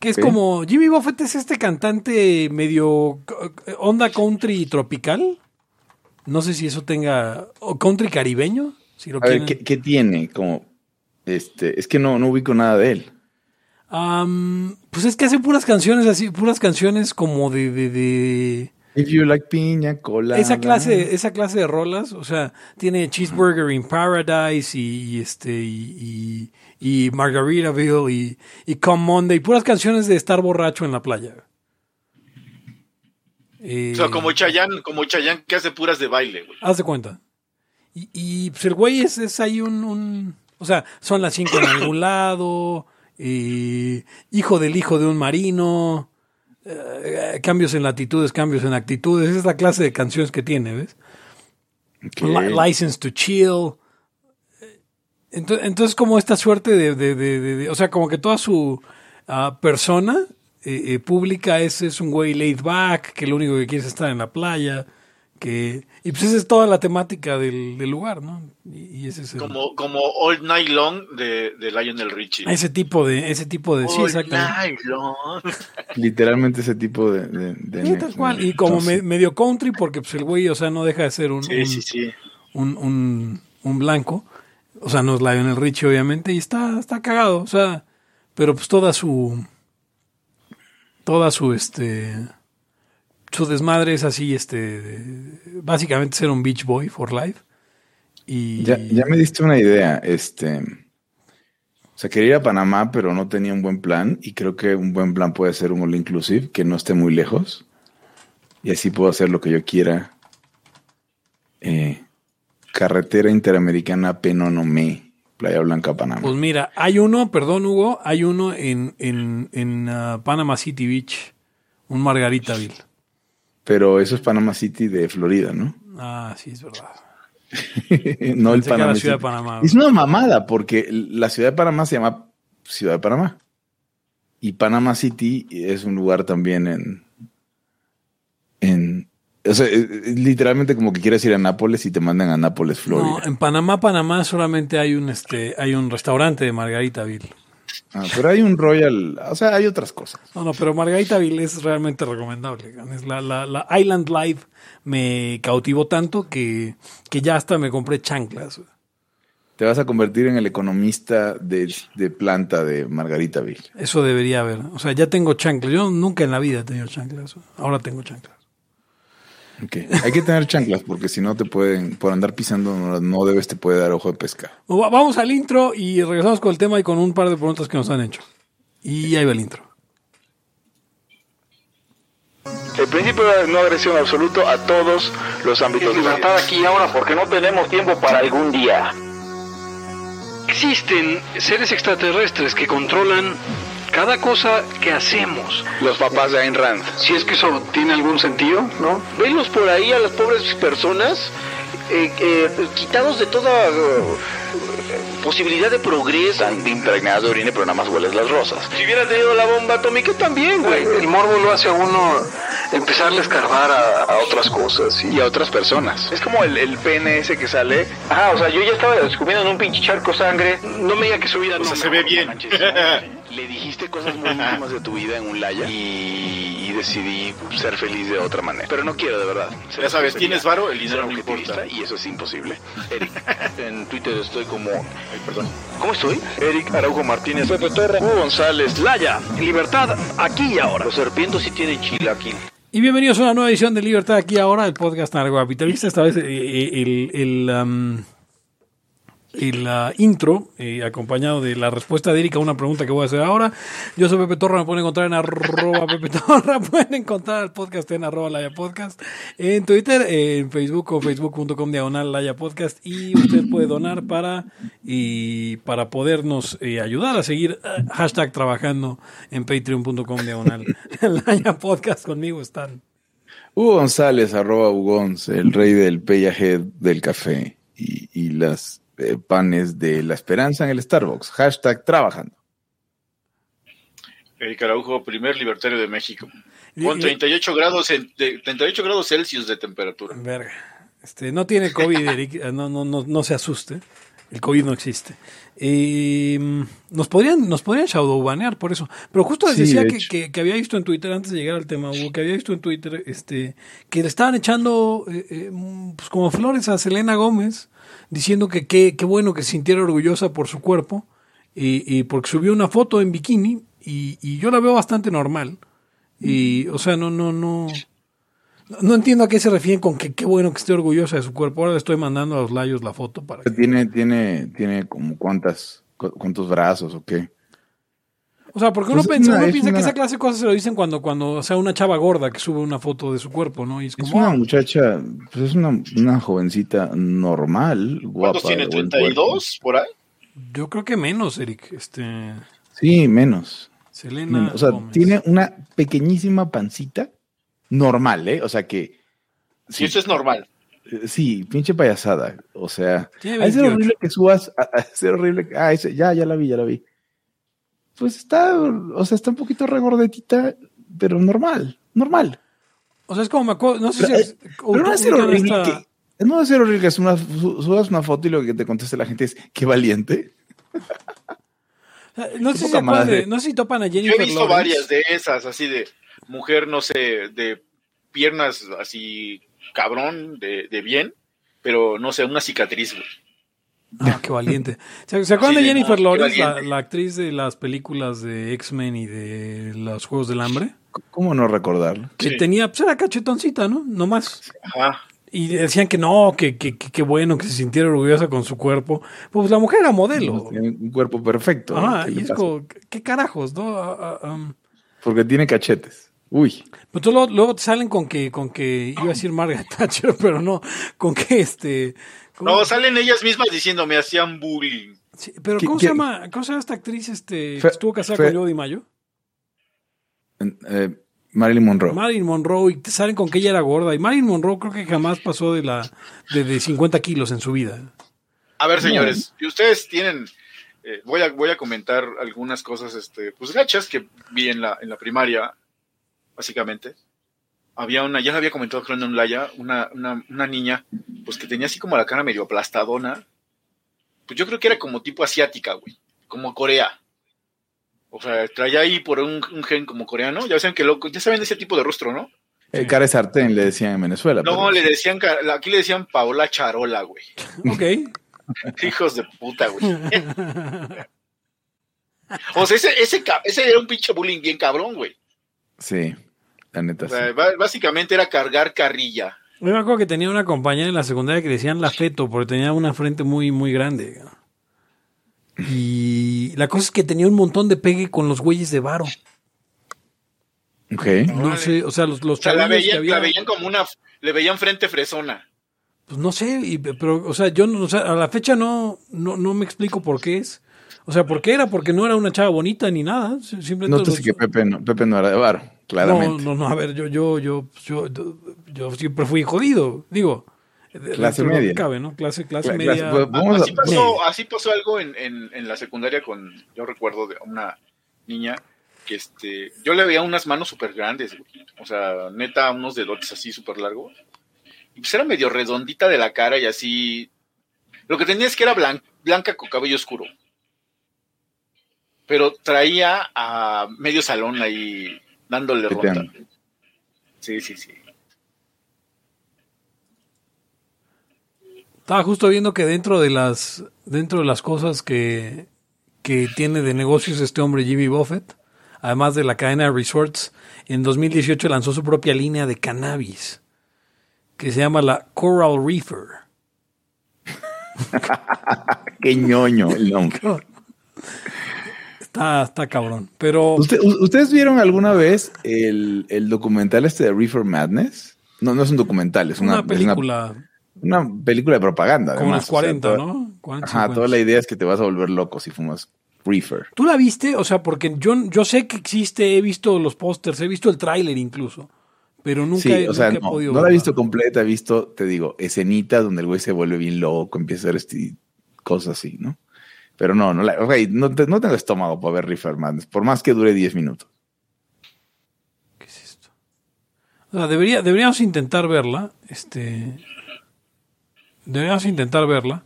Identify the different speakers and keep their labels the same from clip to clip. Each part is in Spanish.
Speaker 1: Que es como, Jimmy Buffett es este cantante medio c- onda country tropical. No sé si eso tenga, o country caribeño, si lo
Speaker 2: A ver. ¿qué, qué tiene? Como, este, es que no, no ubico nada de él.
Speaker 1: Pues es que hace puras canciones así, puras canciones como de, de, de
Speaker 2: If you like piña colada.
Speaker 1: esa clase, esa clase de rolas. O sea, tiene Cheeseburger in Paradise y, y este y, y, y Margaritaville y, y Come Monday, puras canciones de estar borracho en la playa. Eh,
Speaker 3: O sea, como Chayanne, como Chayanne que hace puras de baile, güey.
Speaker 1: Haz de cuenta. Y, y, pues el güey es, es ahí un, un- O sea, son las cinco en algún lado. eh, hijo del hijo de un marino. Eh, cambios en latitudes, cambios en actitudes. Es la clase de canciones que tiene, ¿ves? License to Chill. Entonces, entonces como esta suerte de, de- de- de- o sea, como que toda su ah, persona eh, eh, pública es, es un güey laid back, que lo único que quiere es estar en la playa, que y pues esa es toda la temática del, del lugar, ¿no? Y, y ese es el-
Speaker 3: Como, como All Night Long de, de Lionel Richie.
Speaker 1: ese tipo de, ese tipo de, sí,
Speaker 3: All
Speaker 1: exactamente.
Speaker 3: Night Long.
Speaker 2: Literalmente ese tipo de... de, de-
Speaker 1: Sí, tal cual. Y como me- medio country, porque pues el güey, o sea, no deja de ser un,
Speaker 3: Sí,
Speaker 1: un-
Speaker 3: sí, sí.
Speaker 1: un, un, un blanco. O sea, no es Lionel Richie, obviamente, y está, está cagado. O sea, pero pues toda su. Toda su este. Su desmadre es así, este. básicamente ser un Beach Boy for life. Y.
Speaker 2: Ya, ya me diste una idea. Este, o sea, quería ir a Panamá, pero no tenía un buen plan. Y creo que un buen plan puede ser un all inclusive que no esté muy lejos. Y así puedo hacer lo que yo quiera. Eh, carretera Interamericana Penonomé, Playa Blanca, Panamá.
Speaker 1: Pues mira, hay uno, perdón, Hugo, hay uno en, en, en ah, Panama City Beach, un Margaritaville.
Speaker 2: Pero eso es Panama City de Florida, ¿no?
Speaker 1: Ah, sí, es verdad.
Speaker 2: no el Panamá.
Speaker 1: la ciudad de
Speaker 2: City.
Speaker 1: Panamá.
Speaker 2: Es una mamada porque la ciudad de Panamá se llama Ciudad de Panamá. Y Panama City es un lugar también en. en o sea, literalmente como que quieres ir a Nápoles y te mandan a Nápoles, Florida.
Speaker 1: No, en Panamá, Panamá solamente hay un este, hay un restaurante de Margaritaville.
Speaker 2: Ah, pero hay un Royal. O sea, hay otras cosas.
Speaker 1: No, no, pero Margaritaville es realmente recomendable. Es la, la, la Island Life me cautivó tanto que, que ya hasta me compré chanclas.
Speaker 2: Te vas a convertir en el economista de, de planta de Margaritaville.
Speaker 1: Eso debería haber. O sea, ya tengo chanclas. Yo nunca en la vida he tenido chanclas. Ahora tengo chanclas.
Speaker 2: Hay que tener chanclas porque si no te pueden, por andar pisando, no, no debes, te puede dar ojo de pesca.
Speaker 1: Va- Vamos al intro y regresamos con el tema y con un par de preguntas que nos han hecho. Y ahí va el intro.
Speaker 4: El principio de no agresión absoluto a todos los ámbitos vida.
Speaker 5: aquí ahora porque no tenemos tiempo para algún día.
Speaker 6: Existen seres extraterrestres que controlan cada cosa que hacemos.
Speaker 4: Los papás de Ayn Rand.
Speaker 6: Si es que eso tiene algún sentido, ¿no?
Speaker 5: Venlos por ahí a las pobres personas eh, eh, quitados de toda eh, posibilidad de progreso.
Speaker 4: Están impregnadas de orina, pero nada más hueles las rosas.
Speaker 5: Si hubiera tenido la bomba atómica también, güey.
Speaker 6: El morbo lo hace a uno empezarle a escarbar a, a otras cosas.
Speaker 4: Y a otras personas. Es como el, el pene ese que sale.
Speaker 5: Ajá, o sea, yo ya estaba descubriendo en un pinche charco sangre.
Speaker 6: No me diga que su vida no.
Speaker 3: O sea, se ve bien.
Speaker 4: Le dijiste cosas muy íntimas de tu vida en un laya y, y decidí ser feliz de otra manera. Pero no quiero, de verdad.
Speaker 3: Ya sabes, tienes varo, el dinero no
Speaker 4: objetivista
Speaker 3: importa.
Speaker 4: Y eso es imposible. Eric, en Twitter estoy como...
Speaker 3: Ay, perdón.
Speaker 4: ¿Cómo estoy? Eric Araujo Martínez, Pepe Torre, Hugo González, Laya, Libertad, aquí y ahora.
Speaker 5: Los serpientes sí tienen chilaquil.
Speaker 1: Y bienvenidos a una nueva edición de Libertad aquí ahora, el podcast narcocapitalista. Esta vez eh, eh, el, el, um, el uh, intro, eh, acompañado de la respuesta de Erika a una pregunta que voy a hacer ahora. Yo soy Pepe Torra, me pueden encontrar en arroba Pepe Torra, pueden encontrar el podcast en arroba Laya Podcast, en Twitter, en Facebook o facebook.com diagonal Laya Podcast y usted puede donar para, y para podernos eh, ayudar a seguir eh, hashtag trabajando en patreon.com diagonal Laya Podcast. Conmigo están.
Speaker 2: Hugo González, arroba Hugons, el rey del pellaje del café y, y las eh, panes de la esperanza en el Starbucks. Hashtag trabajando.
Speaker 3: Eric Araujo, primer libertario de México. Con
Speaker 1: y-
Speaker 3: 38 grados, en, de- 38 grados Celsius de temperatura.
Speaker 1: Verga. Este, no tiene COVID, Eric, no, no, no, no se asuste. El COVID no existe. Eh, nos podrían, nos podrían shadowbanear por eso. Pero justo les
Speaker 2: Sí,
Speaker 1: decía
Speaker 2: de
Speaker 1: que, que- que había visto en Twitter, antes de llegar al tema, Hugo, que había visto en Twitter este, que le estaban echando eh, eh, pues como flores a Selena Gómez, diciendo que qué bueno que se sintiera orgullosa por su cuerpo, y, y porque subió una foto en bikini, y, y yo la veo bastante normal. Y, o sea, no, no, no. No entiendo a qué se refieren con que qué bueno que esté orgullosa de su cuerpo. Ahora le estoy mandando a los layos la foto para que...
Speaker 2: Tiene, tiene, tiene como cuántas, cu- cuántos brazos o qué.
Speaker 1: O sea, porque uno
Speaker 2: Pues es
Speaker 1: piensa,
Speaker 2: una-
Speaker 1: uno
Speaker 2: es
Speaker 1: piensa que esa clase de cosas se lo dicen cuando, cuando o sea, una chava gorda que sube una foto de su cuerpo, ¿no? Y es
Speaker 2: Es
Speaker 1: como,
Speaker 2: una
Speaker 1: ah,
Speaker 2: muchacha, pues es una, una jovencita normal, guapa.
Speaker 3: ¿Cuántos tiene?
Speaker 2: de buen cuerpo.
Speaker 3: ¿32 por ahí?
Speaker 1: yo creo que menos, Eric. Este,
Speaker 2: Sí, menos.
Speaker 1: Selena
Speaker 2: menos. O sea,
Speaker 1: Gómez.
Speaker 2: tiene una pequeñísima pancita normal, ¿eh? O sea que.
Speaker 3: Sí, eso es normal.
Speaker 2: Eh, Sí, pinche payasada. O sea,
Speaker 1: 28.
Speaker 2: horrible que subas, ser horrible. que- Ah, ese, ya, ya la vi, ya la vi. Pues está, o sea, está un poquito regordetita, pero normal, normal.
Speaker 1: O sea, es como me acuerdo, no sé
Speaker 2: Pero,
Speaker 1: si...
Speaker 2: eh,
Speaker 1: es-
Speaker 2: Pero no va a ser horrible
Speaker 1: esta-
Speaker 2: que, no va a ser horrible que subas una, su- subas una foto y lo que te conteste la gente es qué valiente.
Speaker 1: No sé,
Speaker 2: qué
Speaker 1: si de- no sé si topan a
Speaker 3: Yo
Speaker 1: Jennifer
Speaker 3: he visto
Speaker 1: Lawrence.
Speaker 3: varias de esas, así de mujer, no sé, de piernas así cabrón, de, de bien, pero no sé, una cicatriz, güey.
Speaker 1: Ah, qué valiente. ¿Se, se acuerdan
Speaker 3: Sí,
Speaker 1: de Jennifer
Speaker 3: no,
Speaker 1: Lawrence, la, actriz de las películas de X-Men y de los Juegos del Hambre?
Speaker 2: ¿Cómo no recordarlo?
Speaker 1: Que
Speaker 3: Sí.
Speaker 1: tenía, pues era cachetoncita, ¿no? No más.
Speaker 3: Ajá.
Speaker 1: Y decían que no, que que, que, que bueno, que se sintiera orgullosa con su cuerpo. Pues la mujer era modelo.
Speaker 2: Tiene un cuerpo perfecto.
Speaker 1: Ah,
Speaker 2: ¿Qué
Speaker 1: y es como, ¿qué carajos, no? Ah, ah, um,
Speaker 2: Porque tiene cachetes. Uy.
Speaker 1: Pero tú luego, luego te salen con que, con que, iba a decir Margaret Thatcher, pero no, con que este... ¿cómo-
Speaker 3: No, salen ellas mismas diciendo, me hacían bullying.
Speaker 1: Sí, pero
Speaker 2: ¿Qué-
Speaker 1: ¿cómo se llama? ¿Cómo se llama esta actriz este, que estuvo casada
Speaker 2: fe-
Speaker 1: con Joe Mayo?
Speaker 2: Eh, Marilyn Monroe.
Speaker 1: Marilyn Monroe, y te salen con que ella era gorda. Y Marilyn Monroe creo que jamás pasó de la de, de 50 kilos en su vida.
Speaker 3: A ver, señores, si ustedes tienen, eh, voy, a, voy a comentar algunas cosas, este, pues gachas que vi en la, en la primaria, básicamente. Había una, ya lo había comentado creo en un laya, una, una, una niña, pues que tenía así como la cara medio aplastadona. Pues yo creo que era como tipo asiática, güey, como Corea. O sea, traía ahí por un, un gen como coreano, ya saben que loco, ya saben ese tipo de rostro, ¿no?
Speaker 2: Eh, cara de sartén le decían en Venezuela.
Speaker 3: No,
Speaker 2: pero-
Speaker 3: le decían, aquí le decían Paola Charola, güey.
Speaker 1: Ok.
Speaker 3: Hijos de puta, güey. O sea, ese, ese, ese era un pinche bullying bien cabrón, güey.
Speaker 2: Sí, la neta sí.
Speaker 3: básicamente era cargar carrilla.
Speaker 1: Yo me acuerdo que tenía una compañera en la secundaria que le decían la feto porque tenía una frente muy, muy grande. Y la cosa es que tenía un montón de pegue con los güeyes de varo.
Speaker 2: Ok.
Speaker 1: No sé, o sea, los, los
Speaker 3: O sea, la
Speaker 1: que
Speaker 3: veían,
Speaker 1: había-
Speaker 3: la veían como una, le veían frente fresona.
Speaker 1: Pues no sé, y- pero, o sea, yo no, o sea, a la fecha no, no, no me explico por qué es. O sea, ¿por qué era? Porque no era una chava bonita ni nada. si- Simplemente
Speaker 2: Nótese
Speaker 1: los-
Speaker 2: que Pepe no, Pepe no era de varo, claramente.
Speaker 1: No, no, no, a ver, yo, yo, yo, yo, yo siempre fui jodido, digo.
Speaker 2: Clase media.
Speaker 1: cabe, ¿no? Clase, clase
Speaker 2: Cla-
Speaker 1: media.
Speaker 2: clase- pues, Vamos a-
Speaker 3: así, pasó, así pasó algo en, en, en la secundaria con, yo recuerdo de una niña que este, yo le veía unas manos súper grandes, güey. O sea, neta, unos dedotes así súper largos. Y pues era medio redondita de la cara y así. Lo que tenía es que era blan- blanca con cabello oscuro. Pero traía a medio salón ahí dándole.
Speaker 2: Peteando.
Speaker 3: Sí, sí, sí.
Speaker 1: Estaba justo viendo que dentro de las, dentro de las cosas que, que tiene de negocios este hombre Jimmy Buffett, además de la cadena de resorts, en 2018 lanzó su propia línea de cannabis, que se llama la Coral Reefer.
Speaker 2: Qué ñoño el nombre.
Speaker 1: Está, está cabrón. Pero
Speaker 2: ¿Usted- u- ¿Ustedes vieron alguna vez el, el documental este de Reefer Madness? No, no es un documental, es
Speaker 1: una,
Speaker 2: una, es una-
Speaker 1: película
Speaker 2: una película de propaganda.
Speaker 1: como
Speaker 2: además,
Speaker 1: los
Speaker 2: o sea,
Speaker 1: 40,
Speaker 2: toda-
Speaker 1: ¿no? 40,
Speaker 2: Ajá,
Speaker 1: 50.
Speaker 2: toda la idea es que te vas a volver loco si fumas Reefer.
Speaker 1: ¿Tú la viste? O sea, porque yo, yo sé que existe, he visto los pósters, he visto el tráiler incluso, pero nunca,
Speaker 2: Sí, o sea,
Speaker 1: nunca he
Speaker 2: no,
Speaker 1: podido
Speaker 2: no la he visto completa, he visto, te digo, escenitas donde el güey se vuelve bien loco, empieza a hacer este, cosas así, ¿no? Pero no, no, la, o sea, no, te- no tengo estómago para ver Reefer Madness, por más que dure 10 minutos.
Speaker 1: ¿Qué es esto? O sea, debería, deberíamos intentar verla. Este. Deberíamos intentar verla.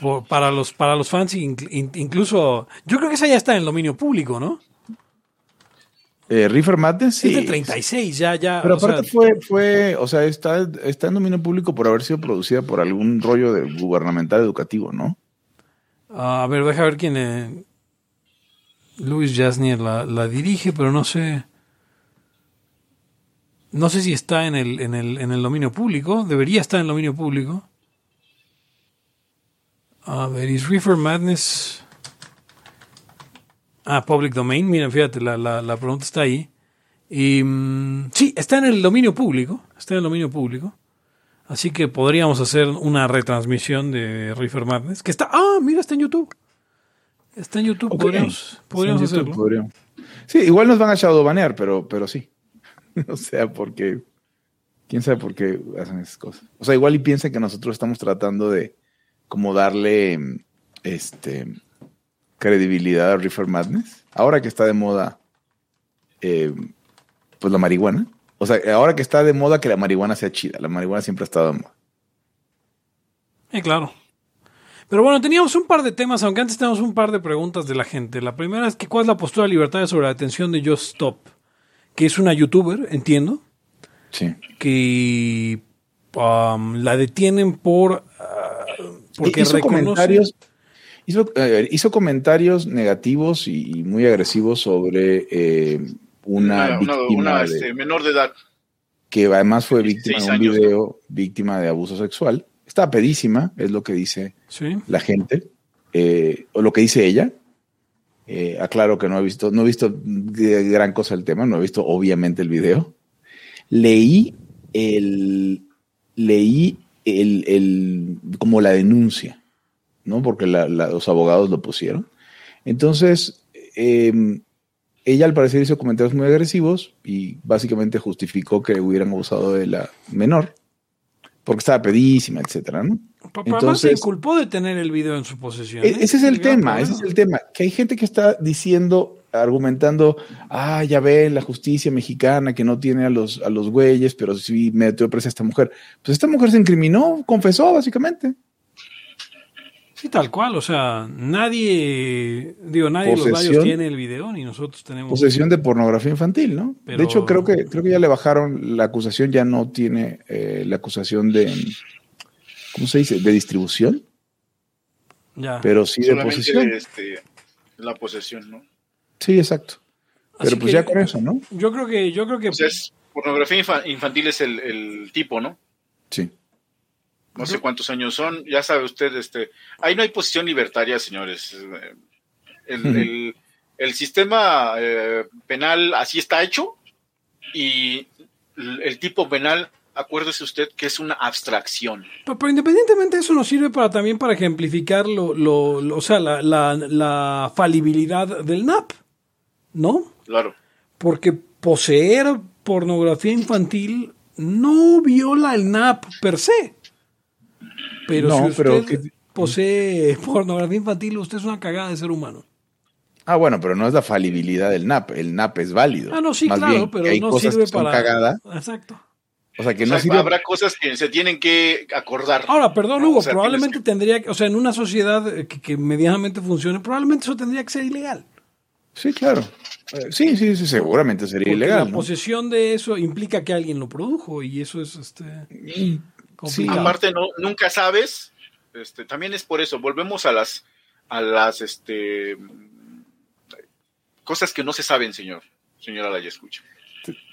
Speaker 1: por- para los para los fans inc- in- incluso yo creo que esa ya está en el dominio público, ¿no?
Speaker 2: Eh, Reefer Madness, sí.
Speaker 1: Es de 36 ya ya,
Speaker 2: Pero
Speaker 1: sea,
Speaker 2: aparte fue, fue, o sea, está, está en dominio público por haber sido producida por algún rollo de gubernamental educativo, ¿no?
Speaker 1: A ver, deja ver quién eh, Luis Jasnier la, la dirige, pero no sé no sé si está en el, en el en el dominio público, debería estar en el dominio público. A ver, is Reefer Madness Ah, Public Domain, miren, fíjate, la, la, la pregunta está ahí. Y mm, sí, está en el dominio público, está en el dominio público. Así que podríamos hacer una retransmisión de Reefer Madness, que está, ah, mira, está en YouTube. Está en YouTube,
Speaker 2: Ok.
Speaker 1: podríamos, podríamos
Speaker 2: Sí, en YouTube
Speaker 1: hacerlo.
Speaker 2: podríamos. Sí, igual nos van a shadowbanear, pero, pero sí. o sea, porque quién sabe por qué hacen esas cosas. O sea, igual y piensan que nosotros estamos tratando de como darle este credibilidad a Reefer Madness. Ahora que está de moda eh, pues la marihuana. O sea, ahora que está de moda que la marihuana sea chida. La marihuana siempre ha estado de moda.
Speaker 1: Eh, claro. Pero bueno, teníamos un par de temas, aunque antes teníamos un par de preguntas de la gente. La primera es que cuál es la postura de libertad sobre la detención de Just Stop, que es una youtuber, entiendo,
Speaker 2: Sí.
Speaker 1: que um, la detienen por ah, porque
Speaker 2: hizo
Speaker 1: reconoce
Speaker 2: comentarios hizo, hizo comentarios negativos y, y muy agresivos sobre eh, una,
Speaker 3: Una, una-
Speaker 2: víctima
Speaker 3: una,
Speaker 2: de-
Speaker 3: este, menor de edad.
Speaker 2: que además fue víctima de
Speaker 3: 16
Speaker 2: un
Speaker 3: años,
Speaker 2: video víctima de abuso sexual. Está pedísima es lo que dice
Speaker 1: sí.
Speaker 2: la gente eh, o lo que dice ella. Eh, aclaro que no he visto no he visto gran cosa el tema no he visto obviamente el video. Leí el leí el, el como la denuncia no porque la- la- los abogados lo pusieron. Entonces eh, ella al parecer hizo comentarios muy agresivos y básicamente justificó que hubieran abusado de la menor porque estaba pedísima etcétera no
Speaker 1: además
Speaker 2: Entonces-
Speaker 1: se inculpó de tener el video en su posesión.
Speaker 2: e-
Speaker 1: ¿eh?
Speaker 2: Ese es el tema, ese es el tema. Que hay gente que está diciendo, argumentando, ah, ya ven, la justicia mexicana que no tiene a los, a los güeyes, pero sí metió presa a esta mujer. Pues esta mujer se incriminó, confesó, básicamente.
Speaker 1: Sí, tal cual, o sea, nadie, digo, nadie de los
Speaker 2: Posesión.
Speaker 1: rayos tiene el video, ni nosotros tenemos.
Speaker 2: Posesión de pornografía infantil, ¿no?
Speaker 1: Pero-
Speaker 2: De hecho, creo que, creo que ya le bajaron la acusación, ya no tiene eh, la acusación de, ¿cómo se dice? De distribución,
Speaker 1: Ya.
Speaker 2: pero sí de posesión.
Speaker 3: este, la posesión, ¿no?
Speaker 2: Sí, exacto. Pero
Speaker 1: Así
Speaker 2: pues
Speaker 1: que-
Speaker 2: ya con eso, ¿no?
Speaker 1: Yo creo que, yo creo que
Speaker 3: O sea, es pornografía infa- infantil es el, el tipo, ¿no?
Speaker 2: Sí.
Speaker 3: No sé cuántos años son, ya sabe usted, este, ahí no hay posición libertaria, señores. Eh, El, el- el sistema eh, penal así está hecho y el, tipo penal, acuérdese usted que es una abstracción.
Speaker 1: Pero, pero independientemente de eso nos sirve para también para ejemplificar lo, lo, lo- o sea, la, la, la falibilidad del NAP, ¿no?
Speaker 3: Claro.
Speaker 1: Porque poseer pornografía infantil no viola el NAP per se. Pero
Speaker 2: No,
Speaker 1: si usted
Speaker 2: pero que-
Speaker 1: posee pornografía infantil, usted es una cagada de ser humano.
Speaker 2: Ah, bueno, pero no es la falibilidad del NAP. El NAP es válido.
Speaker 1: Ah, no, sí,
Speaker 2: Más
Speaker 1: claro,
Speaker 2: bien,
Speaker 1: pero
Speaker 2: hay
Speaker 1: no
Speaker 2: cosas
Speaker 1: sirve
Speaker 2: que son
Speaker 1: para.
Speaker 2: cagada.
Speaker 1: Exacto.
Speaker 2: O sea, que
Speaker 3: O
Speaker 2: no
Speaker 3: sea,
Speaker 2: sirve.
Speaker 3: habrá cosas que se tienen que acordar.
Speaker 1: Ahora, perdón. Hugo,
Speaker 3: O sea,
Speaker 1: probablemente tendría que, o sea, en una sociedad eh, que, que medianamente funcione, probablemente eso tendría que ser ilegal.
Speaker 2: Sí, claro. Eh, Sí, sí, sí, seguramente sería
Speaker 1: Porque
Speaker 2: ilegal.
Speaker 1: la
Speaker 2: ¿no?
Speaker 1: posesión de eso implica que alguien lo produjo y eso es este
Speaker 2: Sí,
Speaker 1: complicado.
Speaker 3: Aparte, no, nunca sabes. Este, también es por eso. Volvemos a las, a las, este, cosas que no se saben, señor. Señora la escucha.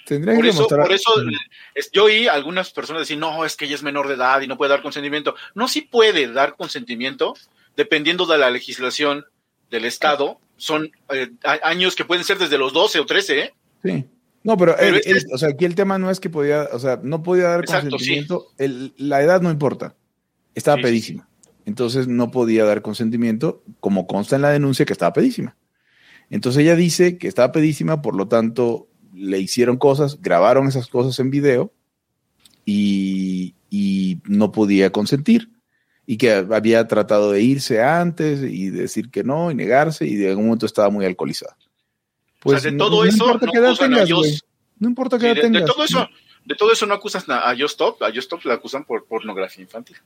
Speaker 2: tendría
Speaker 3: Por
Speaker 2: que
Speaker 3: eso,
Speaker 2: demostrar.
Speaker 3: por eso es- yo oí a algunas personas decir, no, es que ella es menor de edad y no puede dar consentimiento. No, sí puede dar consentimiento, dependiendo de la legislación del Estado. Son eh, años que pueden ser desde los 12 o 13, ¿eh?
Speaker 2: Sí. No, pero,
Speaker 3: Pero
Speaker 2: él-
Speaker 3: ese
Speaker 2: él-
Speaker 3: es-
Speaker 2: o sea, aquí el tema no es que podía, o sea, no podía dar
Speaker 3: Exacto,
Speaker 2: consentimiento. El- la edad no importa. Estaba
Speaker 3: Sí, sí,
Speaker 2: pedísima. Entonces no podía dar consentimiento, como consta en la denuncia que estaba pedísima. Entonces ella dice que estaba pedísima, por lo tanto le hicieron cosas, grabaron esas cosas en video y, y no podía consentir. Y que había tratado de irse antes y decir que no y negarse y de algún momento estaba muy alcoholizada.
Speaker 3: O sea, de
Speaker 2: no-
Speaker 3: todo
Speaker 2: no
Speaker 3: eso
Speaker 2: importa
Speaker 3: no
Speaker 2: qué edad tengas, güey. No importa qué
Speaker 3: Sí,
Speaker 2: edad
Speaker 3: de, de todo eso, de todo eso no acusan a, Justop, a Justop la acusan por pornografía infantil.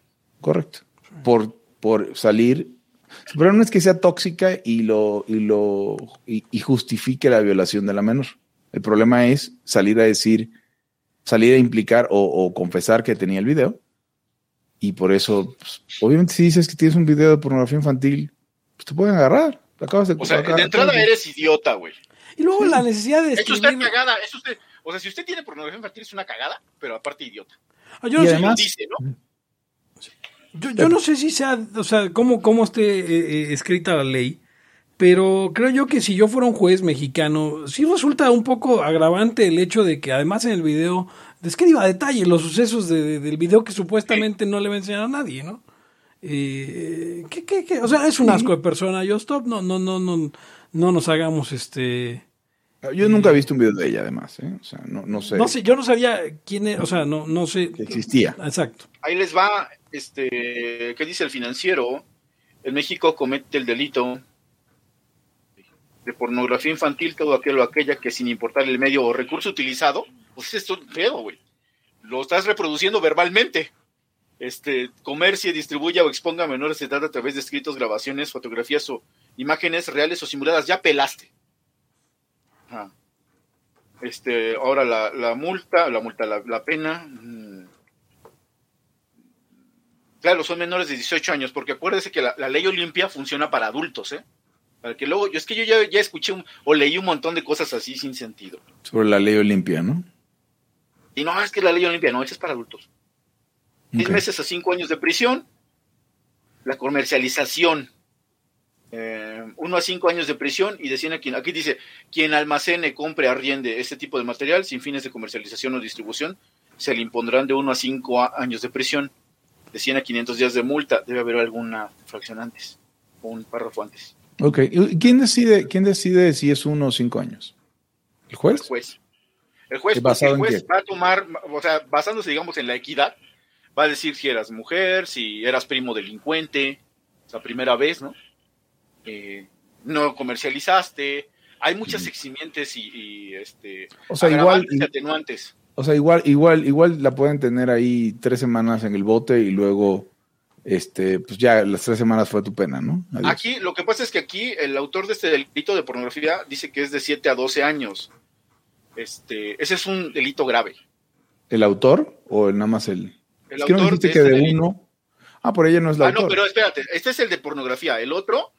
Speaker 2: Correcto. Por por salir. Problema no es que sea tóxica y lo, y lo y, y justifique la violación de la menor. El problema es salir a decir, salir a implicar o, o confesar que tenía el video. Y por eso, pues, obviamente, si dices que tienes un video de pornografía infantil, pues te pueden agarrar. Te acabas de
Speaker 3: O sea, de entrada eres idiota, güey.
Speaker 1: Y luego la necesidad de
Speaker 3: Es usted cagada, es usted. O sea, si usted tiene pornografía infantil es una cagada, pero aparte idiota.
Speaker 1: Ah, Yo no,
Speaker 2: Y
Speaker 1: sé,
Speaker 2: además-
Speaker 3: Dice, ¿no?
Speaker 1: yo, yo no sé si sea, o sea, cómo, cómo esté eh, eh, escrita la ley, pero creo yo que si yo fuera un juez mexicano, sí resulta un poco agravante el hecho de que además en el video describa a detalle los sucesos de- de- del video que supuestamente no le va a enseñar a nadie, ¿no? Eh, ¿qué, qué, qué? O sea, es un asco de persona. Yo stop, no, no, no, no, no nos hagamos este.
Speaker 2: Yo nunca he visto un video de ella, además. ¿eh? O sea, no, no sé.
Speaker 1: No sé, yo no sabía quién era, o sea, no, no sé.
Speaker 2: que existía.
Speaker 1: Exacto.
Speaker 3: Ahí les va, este, ¿qué dice el financiero? En México comete el delito de pornografía infantil, todo aquello o aquella que sin importar el medio o recurso utilizado, pues esto es feo, güey. Lo estás reproduciendo verbalmente. Este, comercie, distribuya o exponga a menores de edad a través de escritos, grabaciones, fotografías o imágenes reales o simuladas. Ya pelaste. Este, ahora la, la multa, la multa, la, la pena. mm, Claro, son menores de 18 años, porque acuérdese que la, la ley Olimpia funciona para adultos, ¿eh? Para que luego, yo es que yo ya, ya escuché un- o leí un montón de cosas así sin sentido.
Speaker 2: Sobre la ley Olimpia, ¿no?
Speaker 3: Y no, es que la ley Olimpia, no, esa es para adultos. Seis
Speaker 2: Ok.
Speaker 3: meses a cinco años de prisión. La comercialización. Eh, uno a cinco años de prisión y decían aquí, aquí dice, quien almacene, compre, arriende este tipo de material sin fines de comercialización o distribución, se le impondrán de uno a cinco a- años de prisión, de 100 a 500 días de multa. Debe haber alguna fracción antes, o un párrafo antes.
Speaker 2: Ok. ¿Y ¿Quién decide, ¿Quién decide si es uno o cinco años? ¿El
Speaker 3: El
Speaker 2: juez?
Speaker 3: juez. El juez,
Speaker 2: ¿Y
Speaker 3: porque
Speaker 2: basado
Speaker 3: el juez va a tomar, o sea, basándose, digamos, en la equidad, va a decir si eras mujer, si eras primo delincuente, sea, primera vez, ¿no? Eh, no comercializaste. Hay muchas eximientes y, y, este,
Speaker 2: O sea, igual,
Speaker 3: y atenuantes.
Speaker 2: o sea, igual, igual, igual la pueden tener ahí tres semanas en el bote y luego, este, pues ya las tres semanas fue tu pena, ¿no? Adiós.
Speaker 3: Aquí, lo que pasa es que aquí el autor de este delito de pornografía dice que es de 7 a 12 años. Este, ese es un delito grave.
Speaker 2: ¿El autor o el, nada más el?
Speaker 3: El
Speaker 2: es que no
Speaker 3: autor
Speaker 2: dijiste
Speaker 3: de
Speaker 2: que
Speaker 3: este
Speaker 2: de
Speaker 3: delito.
Speaker 2: uno. Ah, por ella no es la
Speaker 3: Ah, no,
Speaker 2: autora.
Speaker 3: pero espérate, este es el de pornografía. El otro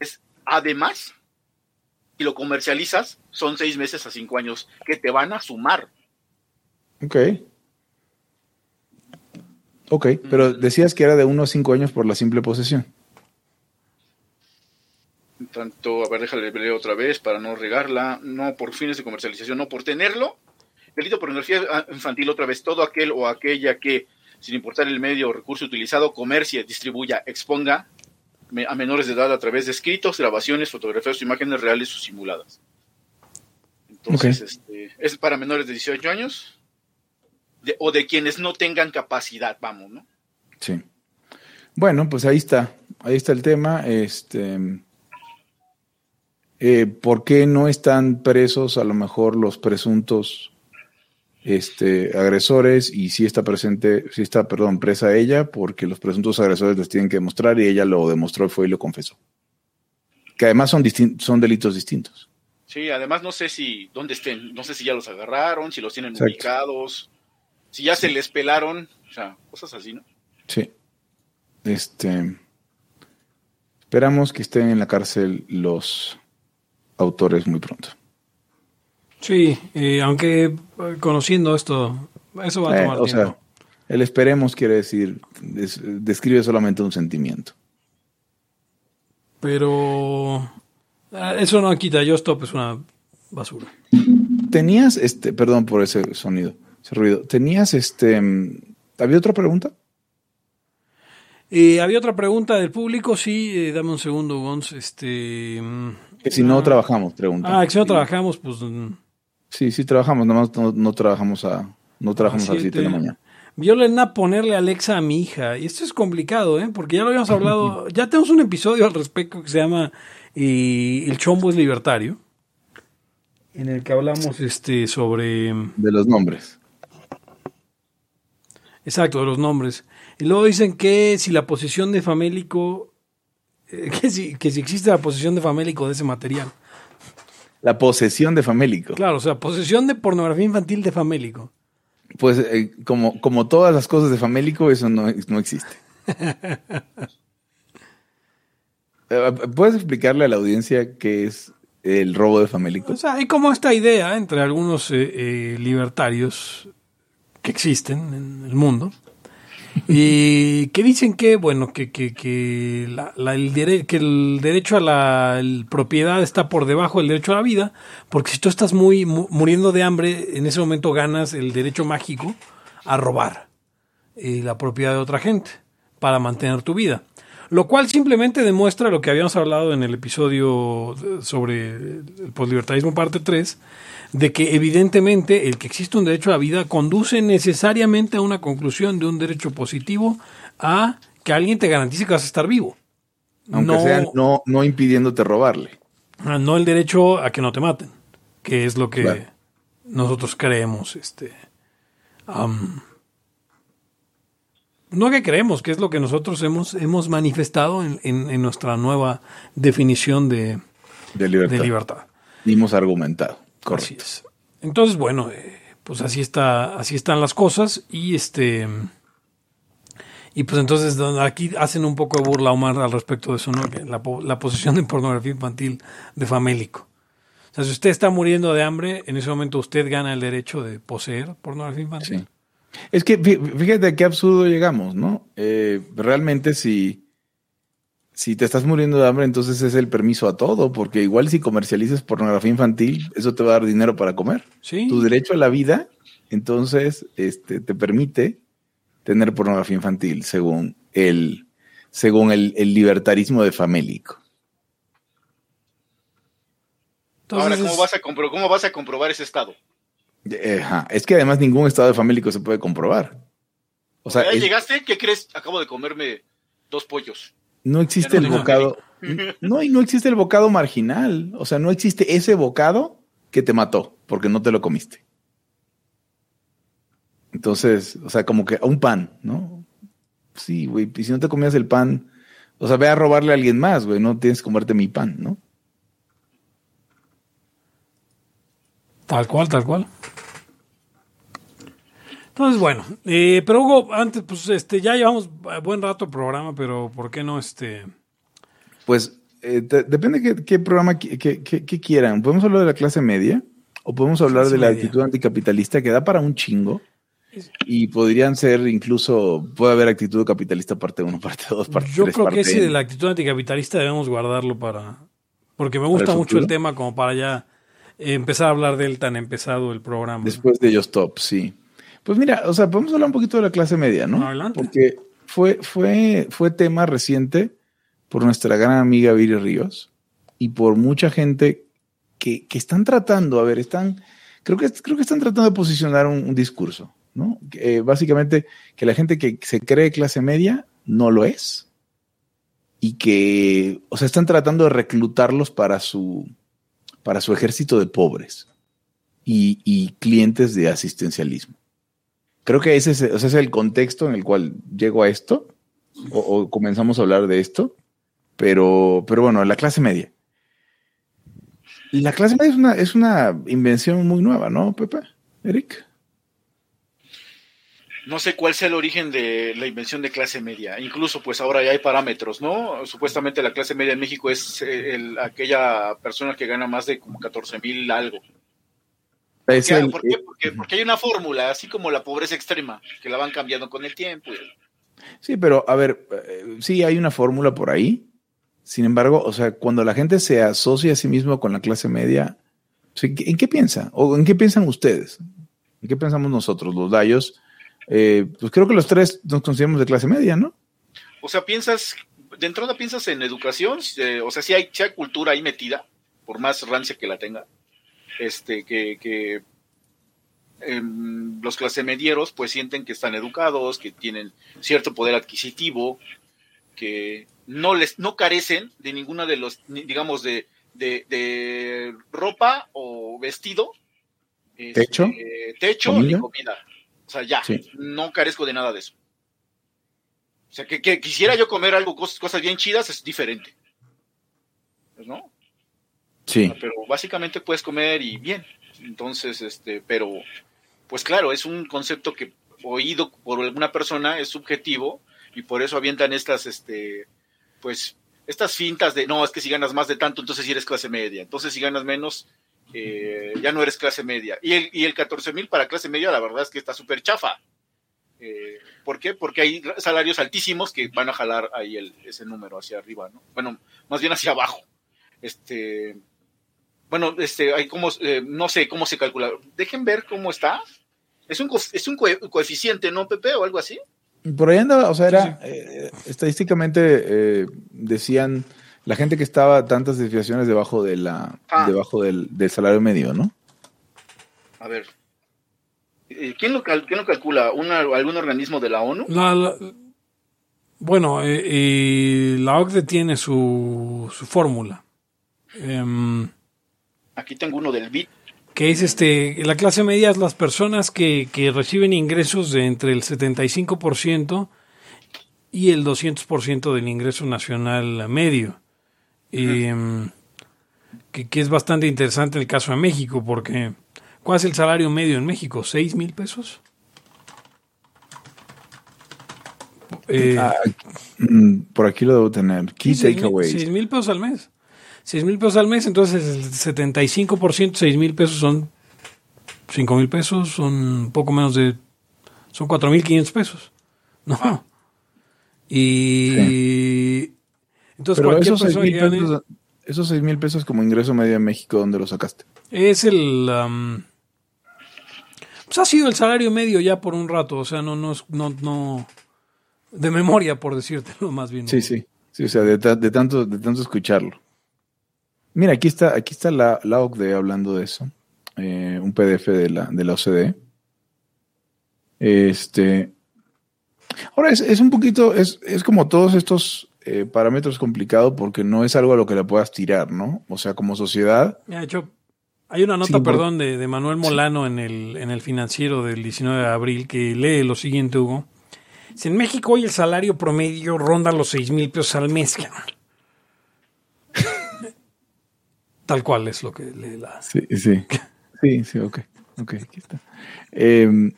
Speaker 3: es además, y lo comercializas, son seis meses a cinco años que te van a sumar.
Speaker 2: Ok. Ok, pero decías que era de uno a cinco años por la simple posesión.
Speaker 3: Tanto, a ver, déjale leer otra vez para no regarla. No por fines de comercialización, no por tenerlo. Delito de pornografía ah, infantil, otra vez, todo aquel o aquella que, sin importar el medio o recurso utilizado, comercie, distribuya, exponga a menores de edad a través de escritos, grabaciones, fotografías o imágenes reales o simuladas. Entonces, este, es para menores de 18 años de- o de quienes no tengan capacidad, vamos, ¿no?
Speaker 2: Sí. Bueno, pues ahí está. Ahí está el tema. Este. eh, ¿Por qué no están presos a lo mejor los presuntos este, agresores y si está presente, si está, perdón, presa ella? Porque los presuntos agresores les tienen que demostrar y ella lo demostró, fue y lo confesó. Que además son, son delitos distintos.
Speaker 3: Sí, además no sé si dónde estén, no sé si ya los agarraron, si los tienen
Speaker 2: Exacto.
Speaker 3: ubicados, si ya se les pelaron, o sea, cosas así, ¿no?
Speaker 2: Sí. Este. Esperamos que estén en la cárcel los autores muy pronto.
Speaker 1: Sí, eh, aunque eh, conociendo esto, eso va a
Speaker 2: Eh,
Speaker 1: tomar
Speaker 2: o
Speaker 1: tiempo.
Speaker 2: sea, el esperemos quiere decir, des- describe solamente un sentimiento.
Speaker 1: Pero ah, eso no quita, Yo Stop es una basura.
Speaker 2: Tenías, este, perdón por ese sonido, ese ruido. Tenías, este, mm, ¿había otra pregunta?
Speaker 1: Eh, había otra pregunta del público, sí, eh, dame un segundo, Gons. Este, mm,
Speaker 2: Que si no
Speaker 1: ah,
Speaker 2: trabajamos, pregunta.
Speaker 1: Ah, que si no trabajamos, pues mm,
Speaker 2: Sí, sí trabajamos, nada más no, no trabajamos a, no trabajamos a las 7 de la mañana.
Speaker 1: Violena ponerle Alexa a mi hija. Y esto es complicado, ¿eh? Porque ya lo habíamos hablado, ya tenemos un episodio al respecto que se llama eh, El chombo es libertario, en el que hablamos este sobre...
Speaker 2: De los nombres.
Speaker 1: Exacto, de los nombres. Y luego dicen que si la posesión de famélico, eh, que, si, que si existe la posesión de famélico de ese material.
Speaker 2: La posesión de famélico.
Speaker 1: Claro, o sea, posesión de pornografía infantil de famélico.
Speaker 2: Pues eh, como, como todas las cosas de famélico, eso no, no existe. Eh, ¿Puedes explicarle a la audiencia qué es el robo de famélico?
Speaker 1: O sea, hay como esta idea entre algunos eh, eh, libertarios que existen en el mundo y que dicen que, bueno, que, que, que, el, que el derecho a la propiedad está por debajo del derecho a la vida, porque si tú estás muy mu- muriendo de hambre, en ese momento ganas el derecho mágico a robar eh, la propiedad de otra gente para mantener tu vida. Lo cual simplemente demuestra lo que habíamos hablado en el episodio sobre el poslibertarismo parte 3, de que evidentemente el que existe un derecho a la vida conduce necesariamente a una conclusión de un derecho positivo a que alguien te garantice que vas a estar vivo.
Speaker 2: Aunque
Speaker 1: no,
Speaker 2: sea no, no impidiéndote robarle.
Speaker 1: ah, no el derecho a que no te maten, que es lo que
Speaker 2: Claro.
Speaker 1: nosotros creemos, este, no que creemos, que es lo que nosotros hemos, hemos manifestado en, en- en nuestra nueva definición de,
Speaker 2: De libertad.
Speaker 1: de libertad.
Speaker 2: Hemos argumentado.
Speaker 1: Así
Speaker 2: Correcto.
Speaker 1: es. Entonces, bueno, eh, pues así está, así están las cosas y este y pues entonces aquí hacen un poco de burla Omar al respecto de eso, ¿no? La, la posesión de pornografía infantil de famélico. O sea, si usted está muriendo de hambre, en ese momento usted gana el derecho de poseer pornografía infantil.
Speaker 2: Sí. Es que fí- fíjate a qué absurdo llegamos, ¿no? Eh, realmente si, si te estás muriendo de hambre, entonces es el permiso a todo, porque igual si comercializas pornografía infantil, eso te va a dar dinero para comer.
Speaker 1: Sí.
Speaker 2: Tu derecho a la vida, entonces, este, te permite tener pornografía infantil, según el, según el, el libertarismo de famélico.
Speaker 1: Entonces,
Speaker 3: Ahora, ¿cómo vas, a compro- ¿cómo vas a comprobar ese estado?
Speaker 2: Eh, ajá. Es que además ningún estado de famélico se puede comprobar. O sea,
Speaker 3: ¿Ya
Speaker 2: es-
Speaker 3: llegaste? ¿Qué crees? Acabo de comerme dos pollos.
Speaker 2: No existe el bocado. No, y no existe el bocado marginal. O sea, no existe ese bocado que te mató porque no te lo comiste. Entonces, o sea, como que un pan, ¿no? Sí, güey. Y si no te comías el pan, o sea, ve a robarle a alguien más, güey. No tienes que comerte mi pan, ¿no?
Speaker 1: Tal cual, tal cual. Entonces, bueno, eh, pero Hugo, antes, pues, este, ya llevamos buen rato el programa, pero ¿por qué no, este?
Speaker 2: Pues eh, te- depende qué, qué programa qué quieran. Podemos hablar de la clase media o podemos hablar
Speaker 1: Clase
Speaker 2: de la
Speaker 1: media.
Speaker 2: actitud anticapitalista que da para un chingo. Y podrían ser incluso, puede haber actitud capitalista parte 1, parte 2, parte 3.
Speaker 1: Yo creo que ese de la actitud anticapitalista debemos guardarlo para, porque me gusta
Speaker 2: el
Speaker 1: mucho el tema como para ya empezar a hablar de él tan empezado el programa.
Speaker 2: Después de ellos top, sí. Pues mira, o sea, podemos hablar un poquito de la clase media, ¿no?
Speaker 1: Adelante.
Speaker 2: Porque fue, fue, fue tema reciente por nuestra gran amiga Viri Ríos y por mucha gente que, que están tratando, a ver, están, creo que, creo que están tratando de posicionar un, un discurso, ¿no? Eh, básicamente, que la gente que se cree clase media no lo es y que, o sea, están tratando de reclutarlos para su, para su ejército de pobres y, y clientes de asistencialismo. Creo que ese es, el contexto en el cual llego a esto, o, o comenzamos a hablar de esto, pero, pero bueno, la clase media. La clase media es una, es una invención muy nueva, ¿no, Pepe? Eric.
Speaker 3: No sé cuál sea el origen de la invención de clase media. Incluso, pues ahora ya hay parámetros, ¿no? Supuestamente la clase media en México es eh, el- aquella persona que gana más de como 14 mil algo.
Speaker 2: Es
Speaker 3: ¿Por qué?
Speaker 2: el-
Speaker 3: ¿Por qué? Porque, porque hay una fórmula, así como la pobreza extrema, que la van cambiando con el tiempo.
Speaker 2: Sí, pero a ver, eh, sí hay una fórmula por ahí. Sin embargo, o sea, cuando la gente se asocia a sí mismo con la clase media, ¿en qué- ¿en qué piensa? ¿O en qué piensan ustedes? ¿En qué pensamos nosotros, los dayos? Eh, pues creo que los tres nos consideramos de clase media, ¿no?
Speaker 3: O sea, piensas, de entrada piensas en educación, eh, o sea, si hay, sí hay cultura ahí metida, por más rancia que la tenga, este, que, que em, los clase medieros pues sienten que están educados, que tienen cierto poder adquisitivo, que no les, no carecen de ninguna de los, digamos, de, de, de ropa o vestido, este,
Speaker 2: ¿Techo?
Speaker 3: techo
Speaker 2: ¿Comida?
Speaker 3: ni comida. O sea, ya,
Speaker 2: Sí.
Speaker 3: no carezco de nada de eso. O sea, que, que quisiera yo comer algo, cosas, cosas bien chidas, es diferente. Pues, ¿No?
Speaker 2: Sí.
Speaker 3: Pero básicamente puedes comer y bien. Entonces, este, pero, pues claro, es un concepto que oído por alguna persona es subjetivo y por eso avientan estas, este, pues, estas fintas de, no, es que si ganas más de tanto, entonces eres clase media. Entonces si ganas menos, eh, ya no eres clase media. Y el, y el 14 mil para clase media, la verdad es que está súper chafa. Eh, ¿Por qué? Porque hay salarios altísimos que van a jalar ahí el, ese número hacia arriba, ¿no? Bueno, más bien hacia abajo. Este, bueno, este, hay como, eh, no sé cómo se calcula. Dejen ver cómo está. Es un, co- es un co- coeficiente, ¿no, Pepe? O algo así.
Speaker 2: Por ahí andaba, o sea, era eh, estadísticamente eh, decían la gente que estaba tantas desviaciones debajo de la
Speaker 3: Ah.
Speaker 2: debajo del, del salario medio, ¿no?
Speaker 3: A ver. ¿Quién lo, cal- quién lo calcula? ¿Una- ¿Algún organismo de la ONU?
Speaker 1: La- la- bueno, eh, eh, la OCDE tiene su, su fórmula. Em,
Speaker 3: Aquí tengo uno del BIT.
Speaker 1: que es este, la clase media es las personas que, que reciben ingresos de entre el 75% y el 200% del ingreso nacional medio. Em, que, que es bastante interesante el caso de México, porque ¿cuál es el salario medio en México? ¿6 mil pesos? Eh,
Speaker 2: Ah, mm, por aquí lo debo tener. Key takeaways.
Speaker 1: seis mil pesos al mes. Seis mil pesos al mes, entonces el 75%, seis mil pesos son cinco mil pesos, son poco menos de, son cuatro mil quinientos pesos. No. Y entonces
Speaker 2: Pero
Speaker 1: cualquier
Speaker 2: esos seis
Speaker 1: persona
Speaker 2: mil
Speaker 1: que gane-
Speaker 2: pesos, esos seis mil pesos como ingreso medio en México, ¿dónde lo sacaste?
Speaker 1: es el, am, pues ha sido el salario medio ya por un rato, o sea, no, no, es- no, no, de memoria por decírtelo más bien.
Speaker 2: Sí, sí. Sí, o sea, de, ta- de tanto, de tanto escucharlo. Mira, aquí está, aquí está la, la OCDE hablando de eso. Eh, un PDF de la, de la OCDE. Este. Ahora es, es un poquito, es, es como todos estos eh, parámetros complicados porque no es algo a lo que le puedas tirar, ¿no? O sea, como sociedad,
Speaker 1: de hecho, hay una nota,
Speaker 2: Sí, por-
Speaker 1: perdón, de, de Manuel Molano en, el, en el financiero del 19 de abril que lee lo siguiente, Hugo. Dice, en México hoy el salario promedio ronda los 6 mil pesos al mes. cabrón". Tal cual es lo que lee la...
Speaker 2: Sí, sí. Sí, sí, ok. Aquí está. Eh,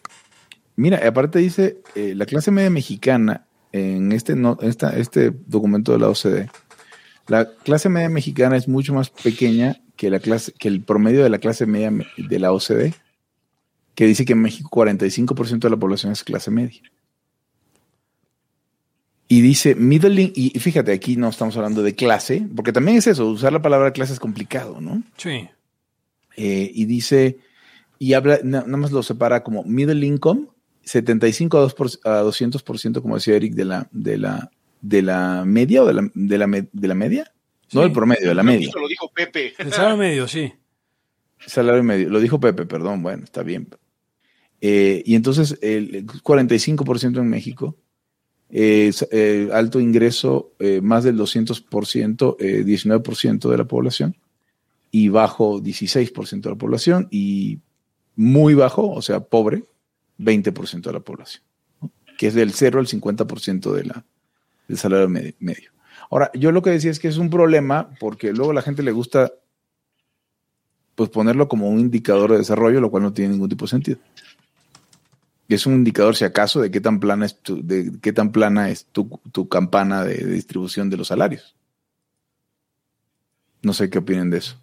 Speaker 2: mira, aparte dice, eh, la clase media mexicana, en este, no, esta, este documento de la OCDE, la clase media mexicana es mucho más pequeña que, la clase, que el promedio de la clase media me- de la OCDE, que dice que en México 45% de la población es clase media. Y dice middle, in- y fíjate, aquí no estamos hablando de clase, porque también es eso, usar la palabra clase es complicado, ¿no?
Speaker 1: Sí.
Speaker 2: Eh, y dice, y habla, na- nada más lo separa como middle income, 75 a, 2 por- a 200%, como decía Eric, de la, de la, de la media o de la, de la, me- de la media. No el promedio, de la media.
Speaker 3: Eso lo dijo Pepe.
Speaker 1: El salario medio, sí.
Speaker 2: Salario medio. Lo dijo Pepe, perdón, bueno, está bien. Eh, y entonces el 45% en México, eh, eh, alto ingreso, eh, más del 200%, eh, 19% de la población, y bajo 16% de la población, y muy bajo, o sea, pobre, 20% de la población, que es del 0 al 50% de la, del salario medi- medio. Ahora, yo lo que decía es que es un problema porque luego a la gente le gusta pues ponerlo como un indicador de desarrollo, lo cual no tiene ningún tipo de sentido. Y es un indicador, si acaso, de qué tan plana es tu, de qué tan plana es tu, tu campana de, de distribución de los salarios. No sé qué opinen de eso.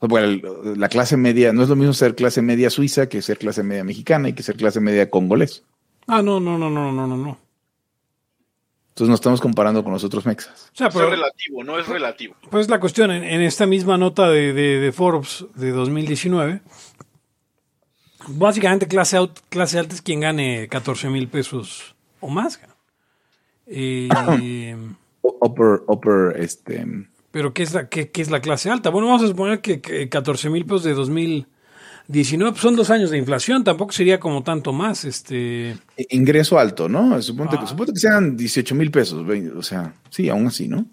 Speaker 2: Bueno, la clase media, no es lo mismo ser clase media suiza que ser clase media mexicana y que ser clase media congolés.
Speaker 1: Ah, no, no, no, no, no, no, no.
Speaker 2: Entonces nos estamos comparando con los otros mexas.
Speaker 1: O sea,
Speaker 3: Es
Speaker 1: pero,
Speaker 3: relativo, no es relativo.
Speaker 1: pues la cuestión, en, en esta misma nota de, de- de Forbes de 2019, básicamente clase, out- clase alta es quien gane 14 mil pesos o más. Eh,
Speaker 2: Upper, upper, este,
Speaker 1: pero ¿qué es, la, qué, qué es la clase alta? Bueno, vamos a suponer que, que 14 mil pesos de 2019 pues son dos años de inflación, tampoco sería como tanto más. este
Speaker 2: ingreso alto, ¿no? Suponte,
Speaker 1: Ah.
Speaker 2: que, suponte que sean 18 mil pesos, o sea, sí, aún así, ¿no?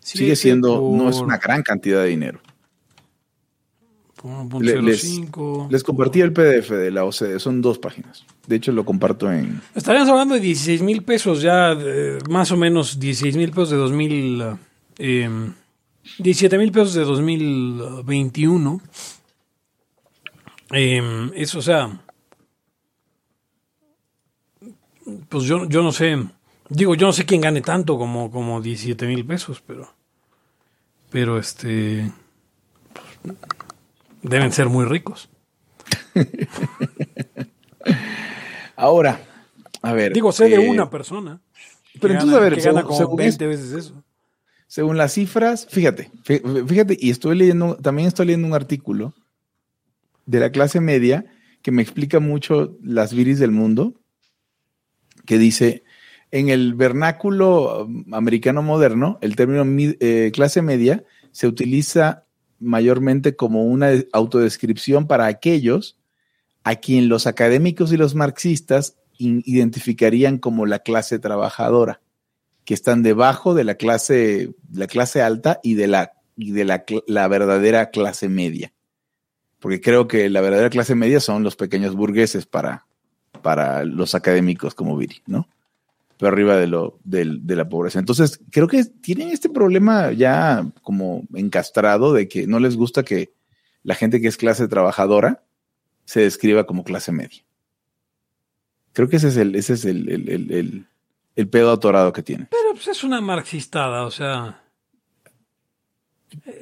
Speaker 2: Sigue siendo, no es una gran cantidad de dinero. Le- les,
Speaker 1: 1.05.
Speaker 2: les compartí el PDF de la OCDE, son dos páginas. De hecho, lo comparto en...
Speaker 1: Estaríamos hablando de 16 mil pesos ya, eh, más o menos 16 mil pesos de 2000, eh, 17 mil pesos de 2021. Eh, eso, o sea, pues yo, yo no sé, digo, yo no sé quién gane tanto como, como 17 mil pesos, pero, pero este, pues, deben ser muy ricos.
Speaker 2: Ahora, a ver.
Speaker 1: Digo, sé de
Speaker 2: eh,
Speaker 1: una persona.
Speaker 2: pero entonces,
Speaker 1: gana-
Speaker 2: a ver,
Speaker 1: gana
Speaker 2: según-
Speaker 1: como
Speaker 2: según
Speaker 1: 20 veces eso.
Speaker 2: Según las cifras, fíjate, fí- fíjate, y estoy leyendo, también estoy leyendo un artículo de la clase media que me explica mucho las viris del mundo, que dice, en el vernáculo um, americano moderno, el término mi- eh, clase media se utiliza mayormente como una de- autodescripción para aquellos a quien los académicos y los marxistas identificarían como la clase trabajadora que están debajo de la clase, la clase alta y de la, y de la, la verdadera clase media. Porque creo que la verdadera clase media son los pequeños burgueses para, para los académicos como Viri, ¿no? Pero arriba de, lo, de la pobreza. Entonces, creo que tienen este problema ya como encastrado de que no les gusta que la gente que es clase trabajadora se describa como clase media. Creo que ese es el, ese es el, el, el- el- el pedo atorado que tienen.
Speaker 1: Pero pues es una marxistada, o sea.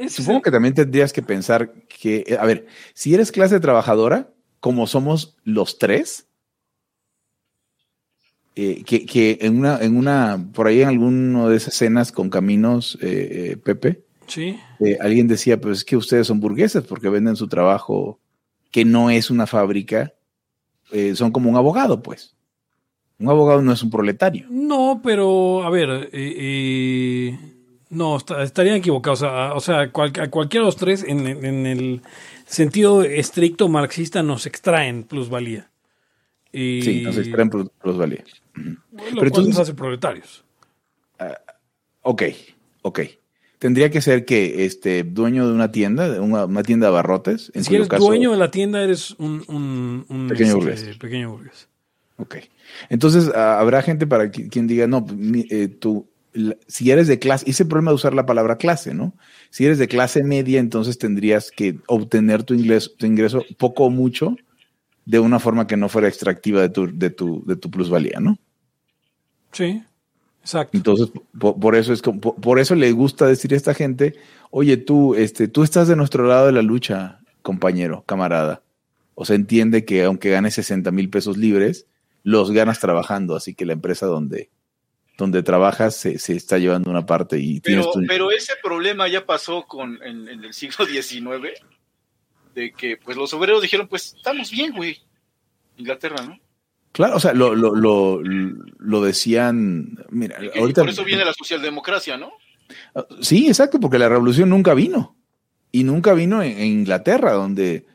Speaker 2: Supongo que también tendrías que pensar que, a ver, si eres clase trabajadora, como somos los tres, eh, que, que en una, en una, por ahí en alguno de esas escenas con caminos, eh, eh, Pepe,
Speaker 1: Sí.
Speaker 2: eh, alguien decía, pues es que ustedes son burgueses porque venden su trabajo que no es una fábrica, eh, son como un abogado, pues. Un abogado no es un proletario.
Speaker 1: No, pero a ver, no, está- estarían equivocados. O sea, o sea, cual- a cualquiera de los tres, en, el sentido estricto marxista, nos extraen plusvalía. Y,
Speaker 2: Sí, nos extraen plus- plusvalía.
Speaker 1: Lo
Speaker 2: Pero entonces-
Speaker 1: nos hace proletarios.
Speaker 2: Ok, ok. Tendría que ser que este dueño de una tienda, de una, una tienda de abarrotes, en
Speaker 1: Si eres
Speaker 2: caso-
Speaker 1: dueño de la tienda, eres un, un- un,
Speaker 2: Pequeño
Speaker 1: este,
Speaker 2: burgués.
Speaker 1: pequeño burgués.
Speaker 2: Ok. Entonces, ah, habrá gente para qui- quien diga, no, mi- eh, tú, la- si eres de clase, ese problema de usar la palabra clase, ¿no? Si eres de clase media, entonces tendrías que obtener tu ingreso, tu ingreso poco o mucho de una forma que no fuera extractiva de tu, de tu, de tu plusvalía, ¿no?
Speaker 1: Sí, exacto.
Speaker 2: Entonces, po- por, eso es como- po- por, eso le gusta decir a esta gente, oye, tú, este, tú estás de nuestro lado de la lucha, compañero, camarada. O sea, entiende que aunque ganes 60 mil pesos libres, los ganas trabajando, así que la empresa donde, donde trabajas se, se está llevando una parte y tienes
Speaker 3: Pero,
Speaker 2: tu-
Speaker 3: pero ese problema ya pasó con, en, en el siglo XIX, de que pues los obreros dijeron, pues estamos bien, güey. Inglaterra, ¿no?
Speaker 2: Claro, o sea, lo, lo, lo, lo decían, mira,
Speaker 3: Y
Speaker 2: ahorita...
Speaker 3: por eso viene la socialdemocracia, ¿no?
Speaker 2: Sí, exacto, porque la revolución nunca vino. Y nunca vino en, en Inglaterra, donde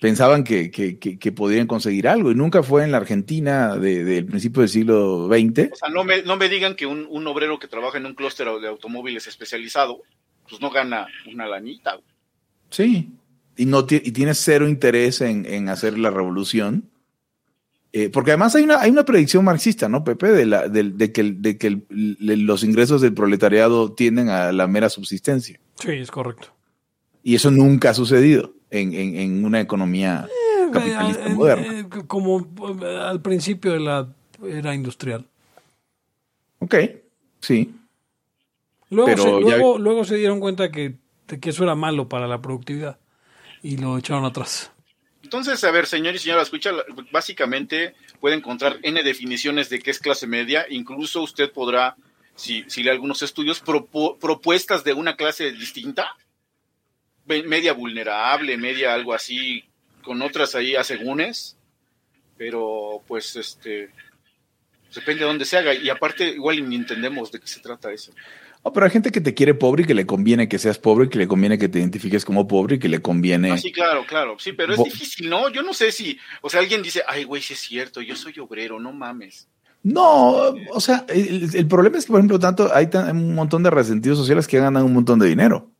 Speaker 2: pensaban que, que, que- que podían conseguir algo. Y nunca fue en la Argentina de- del principio del siglo XX.
Speaker 3: O sea, no me, no me digan que un, un obrero que trabaja en un clúster de automóviles especializado, pues no gana una lanita. güey.
Speaker 2: Sí. Y, no y tiene cero interés en, en hacer la revolución. Eh, porque además hay una, hay una predicción marxista, ¿no, Pepe? De, la, de que, de que el- los ingresos del proletariado tienden a la mera subsistencia.
Speaker 1: Sí, es correcto.
Speaker 2: Y eso nunca ha sucedido en, en- en una economía capitalista
Speaker 1: Eh, eh,
Speaker 2: moderna.
Speaker 1: eh, como eh, al principio de la era industrial.
Speaker 2: Ok, sí.
Speaker 1: Luego,
Speaker 2: Pero
Speaker 1: se,
Speaker 2: ya-
Speaker 1: luego, luego se dieron cuenta que, de que eso era malo para la productividad y lo echaron atrás.
Speaker 3: Entonces, a ver, señor y señora, escucha, básicamente puede encontrar N definiciones de qué es clase media. Incluso usted podrá, si, lee algunos estudios, propo- propuestas de una clase distinta, media vulnerable, media algo así, con otras ahí asegúnes. Pero, pues, este, depende de dónde se haga. Y aparte, igual ni entendemos de qué se trata eso.
Speaker 2: No, pero hay gente que te quiere pobre y que le conviene que seas pobre, y que le conviene que te identifiques como pobre y que le conviene.
Speaker 3: Ah, sí, claro, claro. Sí, pero es
Speaker 2: Bo-
Speaker 3: difícil, ¿no? Yo no sé si, o sea, alguien dice, ay, güey, sí es cierto, yo soy obrero, no mames.
Speaker 2: No, o sea, el, el problema es que, por ejemplo, tanto hay tan- un montón de resentidos sociales que ganan un montón de dinero.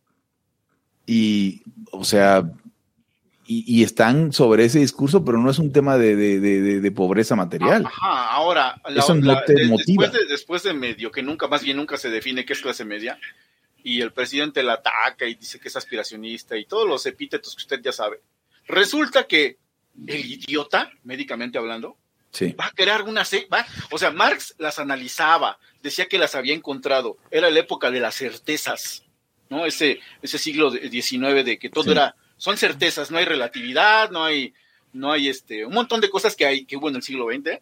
Speaker 2: Y, o sea, y, y están sobre ese discurso, pero no es un tema de, de- de- de pobreza material.
Speaker 3: Ajá, ahora, la-
Speaker 2: Eso no
Speaker 3: la-
Speaker 2: te
Speaker 3: de-
Speaker 2: motiva.
Speaker 3: Después de, después de medio, que nunca, más bien nunca se define qué es clase media, y el presidente la ataca y dice que es aspiracionista y todos los epítetos que usted ya sabe. Resulta que el idiota, médicamente hablando,
Speaker 2: Sí.
Speaker 3: va a crear una va, o sea, Marx las analizaba, decía que las había encontrado, era la época de las certezas, ¿no? Ese, ese siglo XIX de que todo
Speaker 2: Sí.
Speaker 3: era, son certezas, no hay relatividad, no hay, no hay este, un montón de cosas que hay, que hubo en el siglo XX,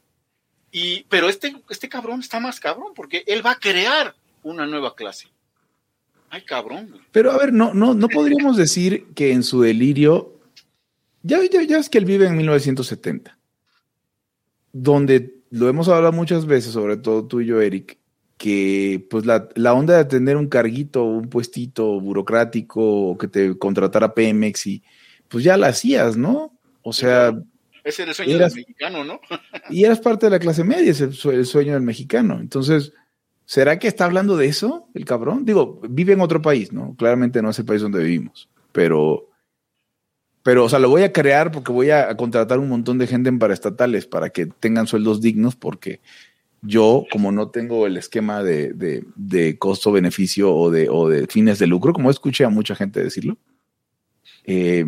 Speaker 3: y, pero este, este cabrón está más cabrón, porque él va a crear una nueva clase. Ay, cabrón.
Speaker 2: Pero a ver, no, no, no podríamos decir que en su delirio, ya, ya, ya es que él vive en 1970, donde lo hemos hablado muchas veces, sobre todo tú y yo, Eric, que pues la, la onda de tener un carguito, un puestito burocrático, o que te contratara Pemex y pues ya la hacías, ¿no? O sea,
Speaker 3: Ese era el sueño
Speaker 2: Eras-
Speaker 3: del mexicano, ¿no?
Speaker 2: y eras parte de la clase media, es el, el sueño del mexicano. Entonces, ¿será que está hablando de eso el cabrón? Digo, vive en otro país, ¿no? Claramente no es el país donde vivimos, pero, pero, o sea, lo voy a crear porque voy a contratar un montón de gente en paraestatales para que tengan sueldos dignos, porque yo, como no tengo el esquema de, de, de costo-beneficio o de, o de fines de lucro, como escuché a mucha gente decirlo, eh,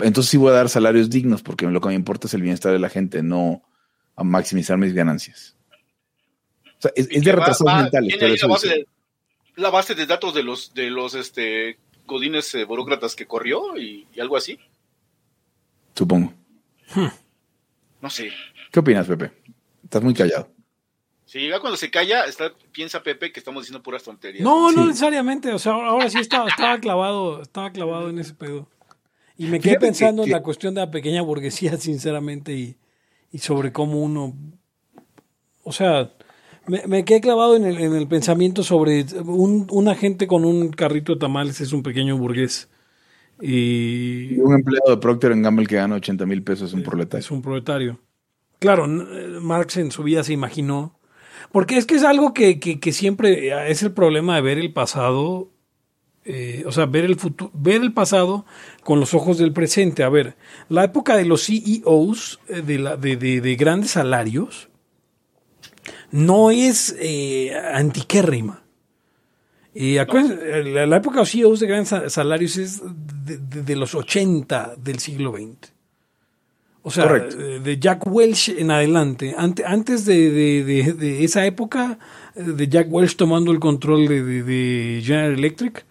Speaker 2: entonces sí voy a dar salarios dignos porque lo que me importa es el bienestar de la gente, no a maximizar mis ganancias. O sea, es, es de
Speaker 3: Que va-
Speaker 2: retrasados
Speaker 3: va-
Speaker 2: mentales.
Speaker 3: la, base de, la base de datos de los de los este godines eh, burócratas que corrió y, y algo así.
Speaker 2: Supongo.
Speaker 3: No sé.
Speaker 2: ¿Qué opinas, Pepe? Estás muy callado.
Speaker 3: Si ya cuando se calla, está, piensa Pepe que estamos diciendo puras tonterías.
Speaker 1: No, no
Speaker 2: Sí.
Speaker 1: necesariamente. O sea, ahora sí estaba, estaba clavado, estaba clavado en ese pedo. Y me quedé
Speaker 2: Fíjate
Speaker 1: pensando
Speaker 2: que-
Speaker 1: en la
Speaker 2: que-
Speaker 1: cuestión de la pequeña burguesía, sinceramente, y, y sobre cómo uno. O sea, me, me quedé clavado en el, en el pensamiento sobre un, una gente con un carrito de tamales es un pequeño burgués. Y
Speaker 2: Un empleado de Procter Gamble que gana 80 mil pesos es un proletario.
Speaker 1: es un proletario. Claro, eh, Marx en su vida se imaginó. Porque es que es algo que, que- siempre eh, es el problema de ver el pasado. eh, o sea, ver el futuro, ver el pasado con los ojos del presente. A ver, la época de los CEOs de, la- de- de- de grandes salarios no es eh, antiquérrima. Y la, la época de los CEOs de grandes sa- salarios es de, de- de los 80 del siglo XX. O sea,
Speaker 2: Correcto.
Speaker 1: eh, de Jack Welch en adelante. Ante- antes de, de- de- de esa época, eh, de Jack Welch tomando el control de, General Electric,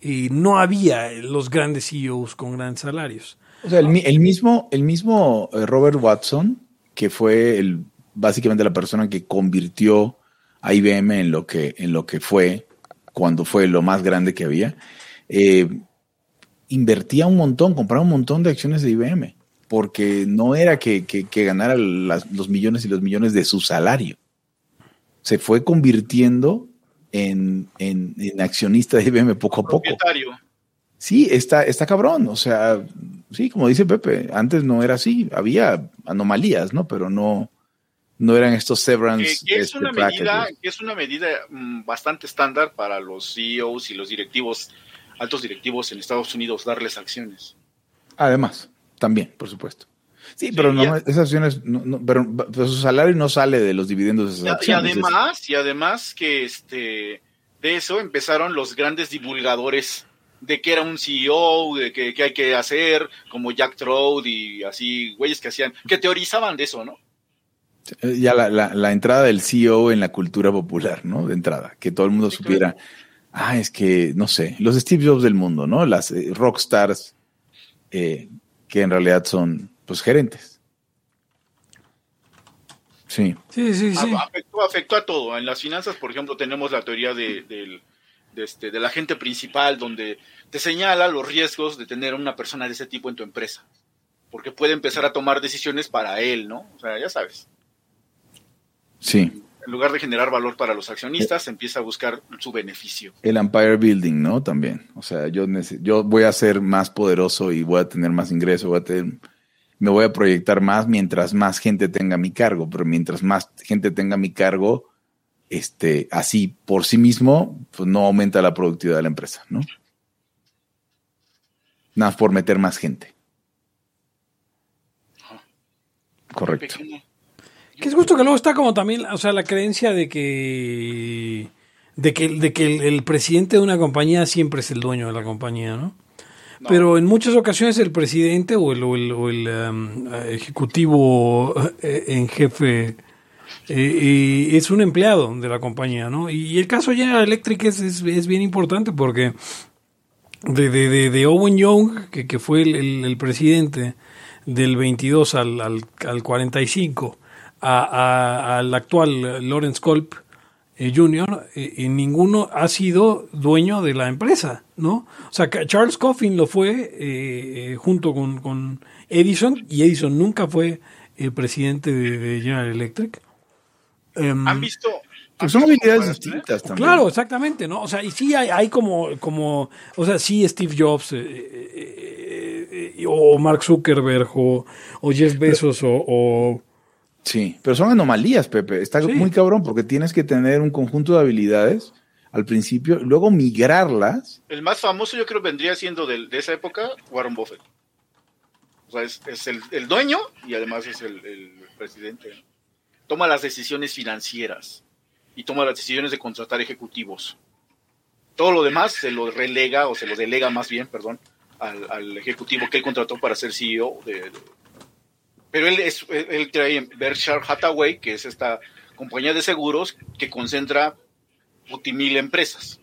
Speaker 1: y no había los grandes CEOs con grandes salarios.
Speaker 2: O sea, el, mi- el mismo, el mismo eh, Robert Watson, que fue el, básicamente la persona que convirtió a IBM en lo que, en lo que fue cuando fue lo más grande que había, eh, invertía un montón, compraba un montón de acciones de IBM, porque no era que, que- que ganara las- los millones y los millones de su salario. Se fue convirtiendo en, en- en accionista de IBM poco a poco.
Speaker 3: Propietario.
Speaker 2: Sí, está, está cabrón. O sea, sí, como dice Pepe, antes no era así. Había anomalías, ¿no? Pero no, no eran estos severance.
Speaker 3: que es
Speaker 2: este,
Speaker 3: una medida, que es una medida mm, bastante estándar para los CEOs y los directivos, altos directivos en Estados Unidos, darles acciones.
Speaker 2: Además, también, por supuesto. Sí, pero no,
Speaker 3: ya-
Speaker 2: esas acciones, no, no, pero, pero su salario no sale de los dividendos de esas
Speaker 3: Y, y
Speaker 2: acciones. es-
Speaker 3: además, y además que este de eso empezaron los grandes divulgadores de que era un CEO, de que, que hay que hacer, como Jack Trout y así, güeyes que hacían, que teorizaban de eso, ¿no?
Speaker 2: eh, ya la, la- la entrada del CEO en la cultura popular, ¿no? De entrada, que todo el mundo
Speaker 3: Sí,
Speaker 2: supiera, ah, es que, no sé, los Steve Jobs del mundo, ¿no? Las eh, rockstars eh, que en realidad son, pues, gerentes. Sí.
Speaker 1: Sí, sí, sí.
Speaker 3: Afectó, afectó a todo. En las finanzas, por ejemplo, tenemos la teoría de, del, de este, del agente principal, donde te señala los riesgos de tener una persona de ese tipo en tu empresa. Porque puede empezar a tomar decisiones para él, ¿no? O sea, ya sabes.
Speaker 2: Sí,
Speaker 3: en lugar de generar valor para los accionistas, empieza a buscar su beneficio.
Speaker 2: El empire building, ¿no? También. O sea, yo, yo voy a ser más poderoso y voy a tener más ingreso, voy a tener, me voy a proyectar más mientras más gente tenga mi cargo, pero mientras más gente tenga mi cargo, este, así por sí mismo, pues no aumenta la productividad de la empresa, ¿no? Nada por meter más gente. Correcto.
Speaker 3: Pequeño
Speaker 1: que es justo que luego está como también, o sea, la creencia de que de que, de que el, el presidente de una compañía siempre es el dueño de la compañía, ¿no?
Speaker 3: No.
Speaker 1: Pero en muchas ocasiones el presidente o el, o el, o el, um, ejecutivo eh, en jefe eh, eh, es un empleado de la compañía, ¿no? Y el caso General Electric es, es, es bien importante porque de, de, de, de Owen Young, que, que fue el, presidente del 22 al, al, al 45, a, a, al actual Lawrence Culp eh, Jr., eh, eh, ninguno ha sido dueño de la empresa, ¿no? O sea, Charles Coffin lo fue eh, eh, junto con, con Edison, y Edison nunca fue el presidente de, de General Electric. Em,
Speaker 3: ¿Han visto?
Speaker 2: Pues son habilidades distintas también.
Speaker 1: Claro, exactamente, ¿no? O sea, y sí hay, hay como, como, o sea, sí Steve Jobs, eh, eh, eh, o Mark Zuckerberg, o, o Jeff Bezos, o, o-
Speaker 2: Sí, pero son anomalías, Pepe. Está
Speaker 1: Sí.
Speaker 2: muy cabrón porque tienes que tener un conjunto de habilidades al principio, luego migrarlas.
Speaker 3: El más famoso yo creo vendría siendo de, esa época Warren Buffett. O sea, es, es el, el dueño y además es el, el presidente. Toma las decisiones financieras y toma las decisiones de contratar ejecutivos. Todo lo demás se lo relega o se lo delega más bien, perdón, al, al ejecutivo que él contrató para ser CEO de, de- pero él es él, trae Berkshire Hathaway, que es esta compañía de seguros que concentra multimil empresas.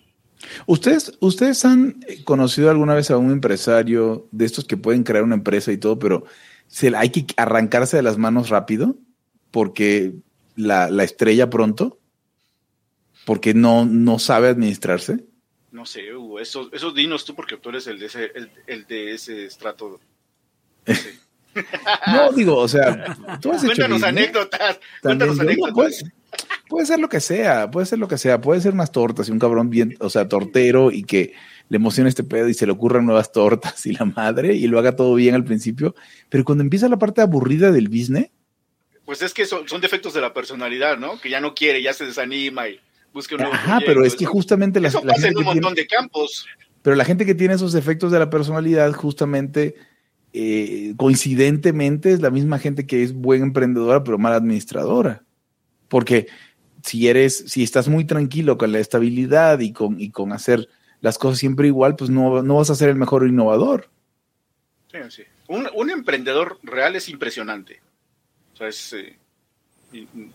Speaker 2: ¿Ustedes, ¿Ustedes han conocido alguna vez a un empresario de estos que pueden crear una empresa y todo, pero se, hay que arrancarse de las manos rápido porque la, la estrella pronto? Porque no, no sabe administrarse.
Speaker 3: No sé, Hugo, eso, eso dinos tú porque tú eres el de ese, el, el de ese estrato.
Speaker 2: No, digo, o sea, tú has
Speaker 3: Cuéntanos
Speaker 2: business.
Speaker 3: anécdotas,
Speaker 2: También,
Speaker 3: cuéntanos
Speaker 2: yo, no,
Speaker 3: anécdotas.
Speaker 2: puede, puede ser lo que sea, puede ser lo que sea, puede ser unas tortas y un cabrón bien, o sea, tortero y que le emociona este pedo y se le ocurran nuevas tortas y la madre y lo haga todo bien al principio, pero cuando empieza la parte aburrida del business,
Speaker 3: Pues es que son, son defectos de la personalidad, ¿no? Que ya no quiere, ya se desanima y busca un nuevo
Speaker 2: ajá,
Speaker 3: proyecto.
Speaker 2: pero es que
Speaker 3: Eso-
Speaker 2: justamente la,
Speaker 3: Eso
Speaker 2: la
Speaker 3: pasa en un
Speaker 2: tiene-
Speaker 3: montón de campos.
Speaker 2: pero la gente que tiene esos defectos de la personalidad justamente eh, coincidentemente es la misma gente que es buena emprendedora pero mala administradora. Porque si eres, si estás muy tranquilo con la estabilidad y con, y con hacer las cosas siempre igual, pues no, no vas a ser el mejor innovador.
Speaker 3: Sí, sí. Un, emprendedor real es impresionante. O sea, es, eh,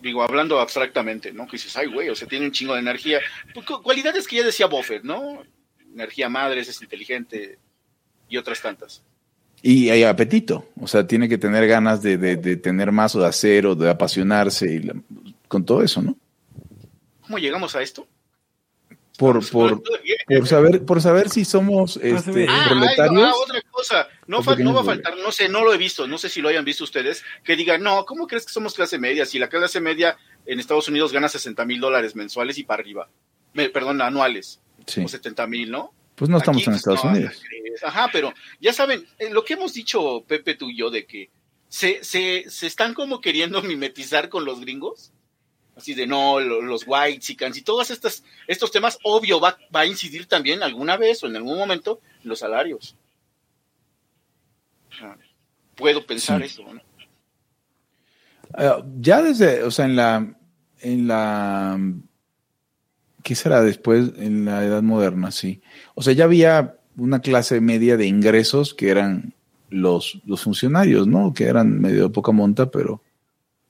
Speaker 3: digo, hablando abstractamente, ¿no? Que dices, ay, güey, o sea, tiene un chingo de energía. Pues, cu- Cualidades que ya decía Buffett, ¿no? Energía madre, es inteligente y otras tantas.
Speaker 2: Y hay apetito, o sea, tiene que tener ganas de, de- de tener más o de hacer o de apasionarse y la- con todo eso, ¿no?
Speaker 3: ¿Cómo llegamos a esto?
Speaker 2: Por, por, por saber, por saber si somos este,
Speaker 3: Ah,
Speaker 2: proletarios.
Speaker 3: ah, otra cosa. No,
Speaker 2: o
Speaker 3: fa- no va a faltar, no sé, no lo he visto, no sé si lo hayan visto ustedes, que digan, no, ¿cómo crees que somos clase media? Si la clase media en Estados Unidos gana 60 mil dólares mensuales y para arriba. Me- perdón, anuales.
Speaker 2: Sí.
Speaker 3: O 70 mil, ¿no?
Speaker 2: Pues no estamos
Speaker 3: Aquí,
Speaker 2: en Estados
Speaker 3: no,
Speaker 2: Unidos.
Speaker 3: Ajá, pero ya saben, eh, lo que hemos dicho Pepe tú y yo de que se, se, se están como queriendo mimetizar con los gringos. Así de no, lo- los white chickens y todos estos, estos temas, obvio, va, va a incidir también alguna vez o en algún momento en los salarios. Puedo pensar
Speaker 2: Sí.
Speaker 3: eso, ¿no?
Speaker 2: Ah, ya desde, o sea, en la, en la, ¿qué será después? En la edad moderna, sí. O sea, ya había una clase media de ingresos que eran los, los funcionarios, ¿no? Que eran medio de poca monta, pero,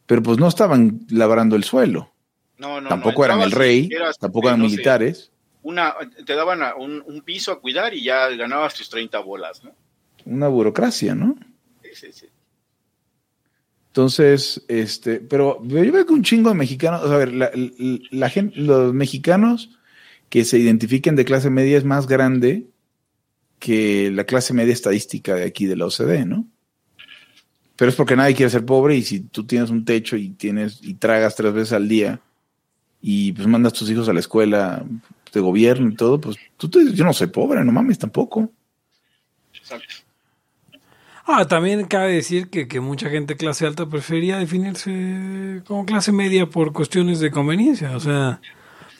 Speaker 2: pero pues no estaban labrando el suelo.
Speaker 3: No, no,
Speaker 2: tampoco
Speaker 3: no,
Speaker 2: eran el rey,
Speaker 3: eras,
Speaker 2: tampoco
Speaker 3: eh,
Speaker 2: eran
Speaker 3: sé,
Speaker 2: militares.
Speaker 3: una, te daban a un, un piso a cuidar y ya ganabas tus 30 bolas, ¿no?
Speaker 2: Una burocracia, ¿no?
Speaker 3: Sí, sí, sí.
Speaker 2: Entonces, este, pero yo veo que un chingo de mexicanos, o sea, a ver, la, la- la gente, los mexicanos que se identifiquen de clase media es más grande que la clase media estadística de aquí de la OCDE, ¿no? Pero es porque nadie quiere ser pobre y si tú tienes un techo y tienes y tragas tres veces al día y pues mandas tus hijos a la escuela de gobierno y todo, pues tú te dices, yo no soy pobre, no mames tampoco.
Speaker 3: Exacto.
Speaker 1: Ah, también cabe decir que, que mucha gente clase alta prefería definirse como clase media por cuestiones de conveniencia, o sea,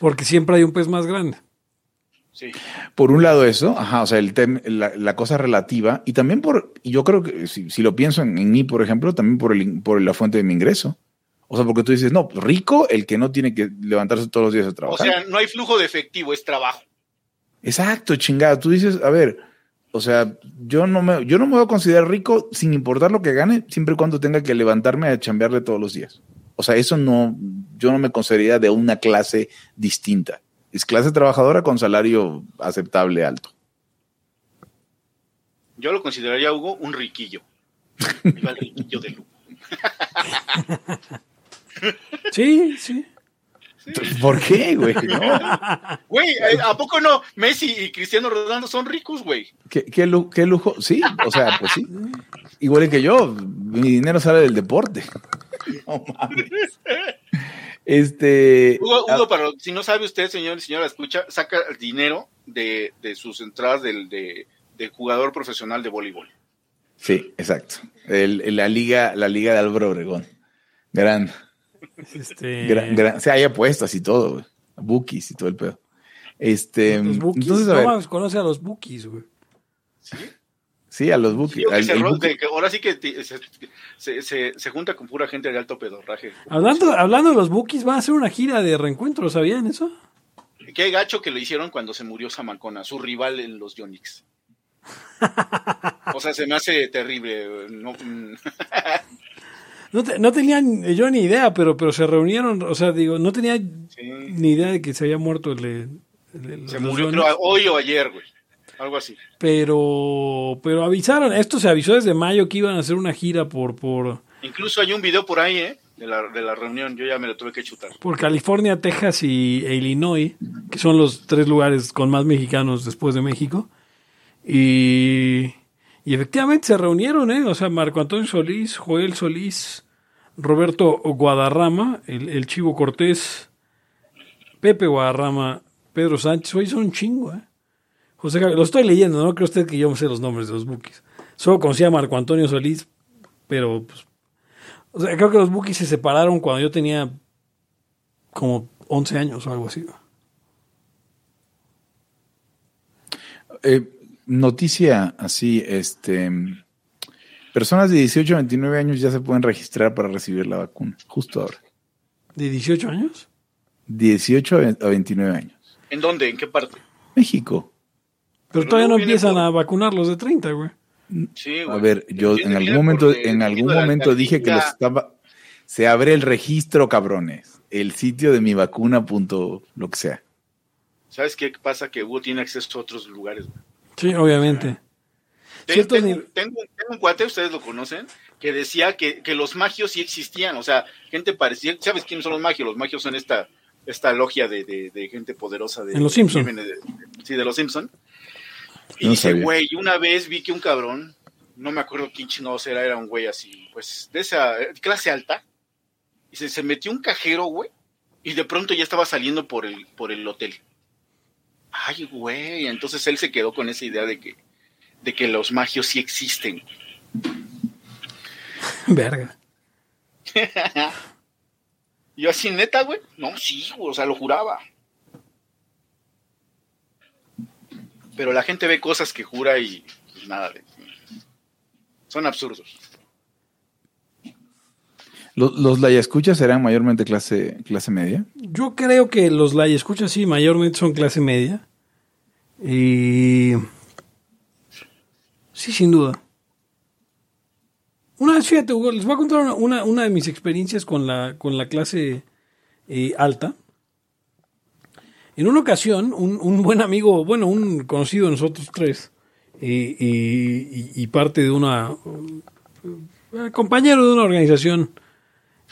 Speaker 1: porque siempre hay un pez más grande.
Speaker 3: Sí.
Speaker 2: Por un lado eso, ajá, o sea, el tem- la, la cosa relativa, y también por, yo creo que si, si lo pienso en, en mí, por ejemplo, también por, el, por la fuente de mi ingreso. O sea, porque tú dices, no, rico el que no tiene que levantarse todos los días a
Speaker 3: O
Speaker 2: trabajar.
Speaker 3: sea, no hay flujo de efectivo, es trabajo.
Speaker 2: Exacto, chingada. Tú dices, a ver, o sea, yo no me, yo no me voy a considerar rico sin importar lo que gane, siempre y cuando tenga que levantarme a chambearle todos los días. O sea, eso no, yo no me consideraría de una clase distinta. Es clase trabajadora con salario aceptable alto.
Speaker 3: Yo lo consideraría, Hugo, un riquillo. Iba el riquillo de lujo.
Speaker 1: Sí, sí.
Speaker 2: ¿Por qué, güey? No.
Speaker 3: Güey, eh, ¿a poco no? Messi y Cristiano Ronaldo son ricos, güey.
Speaker 2: ¿Qué, qué, lu- qué lujo? Sí, o sea, pues sí. Igual que yo, mi dinero sale del deporte. No mames. Este.
Speaker 3: Hugo, Hugo, para, si no sabe usted, señor y señora, escucha, saca el dinero de, de sus entradas del, de, de jugador profesional de voleibol.
Speaker 2: Sí, exacto. El- el- la liga, la liga de Álvaro Obregón. Gran,
Speaker 1: Este,
Speaker 2: gran, gran- o sea, hay apuestas y todo, güey. Bookies y todo el pedo. Este,
Speaker 1: los bookies.
Speaker 2: entonces, a
Speaker 1: no
Speaker 2: ver,
Speaker 1: conoce a los bookies, güey.
Speaker 2: sí, a los bookies.
Speaker 3: Que que- ahora sí que se, se, se- se junta con pura gente de alto pedorraje.
Speaker 1: Hablando, hablando de los bookies, van a hacer una gira de reencuentro, ¿sabían eso?
Speaker 3: Qué gacho que lo hicieron cuando se murió Samancona, su rival en los Yonix. O sea, se me hace terrible. No, mm,
Speaker 1: No, te- no tenían yo ni idea, pero, pero se reunieron, o sea, digo, no tenía
Speaker 3: sí.
Speaker 1: ni idea de que se había muerto el... el- el-
Speaker 3: Se murió creo, hoy o ayer, güey. Algo así.
Speaker 1: Pero, pero avisaron, esto se avisó desde mayo que iban a hacer una gira por, por,
Speaker 3: Incluso hay un video por ahí, ¿eh? De la, de la reunión. Yo ya me lo tuve que chutar.
Speaker 1: por California, Texas y e Illinois, que son los tres lugares con más mexicanos después de México. Y, y efectivamente se reunieron, ¿eh? O sea, Marco Antonio Solís, Joel Solís, Roberto Guadarrama, el, el Chivo Cortés, Pepe Guadarrama, Pedro Sánchez. Hoy son un chingo, ¿eh? José Javier, lo estoy leyendo, no creo usted que yo me sé los nombres de los bookies. Solo conocía a Marco Antonio Solís, pero pues, o sea, creo que los bookies se separaron cuando yo tenía como 11 años o algo así.
Speaker 2: Eh, noticia así, este. Personas de 18 a 29 años ya se pueden registrar para recibir la vacuna, justo ahora.
Speaker 1: ¿De 18 años?
Speaker 2: 18 a 20 a 29 años.
Speaker 3: ¿En dónde? ¿En qué parte?
Speaker 2: México.
Speaker 1: Pero todavía no empiezan
Speaker 3: por-
Speaker 1: a vacunar los de 30, güey.
Speaker 3: Sí,
Speaker 2: A
Speaker 3: güey.
Speaker 2: ver, yo en algún momento, en algún momento dije que los estaba. Se abre el registro, cabrones. El sitio de mi vacuna, punto, lo que sea.
Speaker 3: ¿Sabes qué pasa? Que Hugo tiene acceso a otros lugares. güey.
Speaker 1: Sí, obviamente.
Speaker 3: Tengo,
Speaker 1: nive-
Speaker 3: tengo- tengo un cuate, ustedes lo conocen, que decía que, que los magios sí existían. O sea, gente parecía. ¿Sabes quiénes son los magios? Los magios son esta, esta logia de, de- de gente poderosa. De,
Speaker 1: En Los Simpson.
Speaker 3: que viene de- sí, de los Simpson. Y
Speaker 2: No
Speaker 3: dice, güey, una vez vi que un cabrón, no me acuerdo quién chingados era, era un güey así, pues de esa eh, clase alta. Y se, se metió un cajero, güey, y de pronto ya estaba saliendo por el, por el hotel. Ay, güey, entonces él se quedó con esa idea de que, de que los magios sí existen.
Speaker 1: Verga.
Speaker 3: Y yo así, neta, güey. No, sí, güey, o sea, lo juraba. Pero la gente ve cosas que jura y pues, nada. de- Son absurdos.
Speaker 2: ¿Los, los escuchas serán mayormente clase, clase media?
Speaker 1: Yo creo que los la escucha sí, mayormente son clase media. Y. Sí, sin duda. Una vez, fíjate, Hugo, les voy a contar una, una, una de mis experiencias con la, con la clase eh, alta. En una ocasión, un, un buen amigo, bueno, un conocido de nosotros tres, y, y- y parte de una. eh, compañero de una organización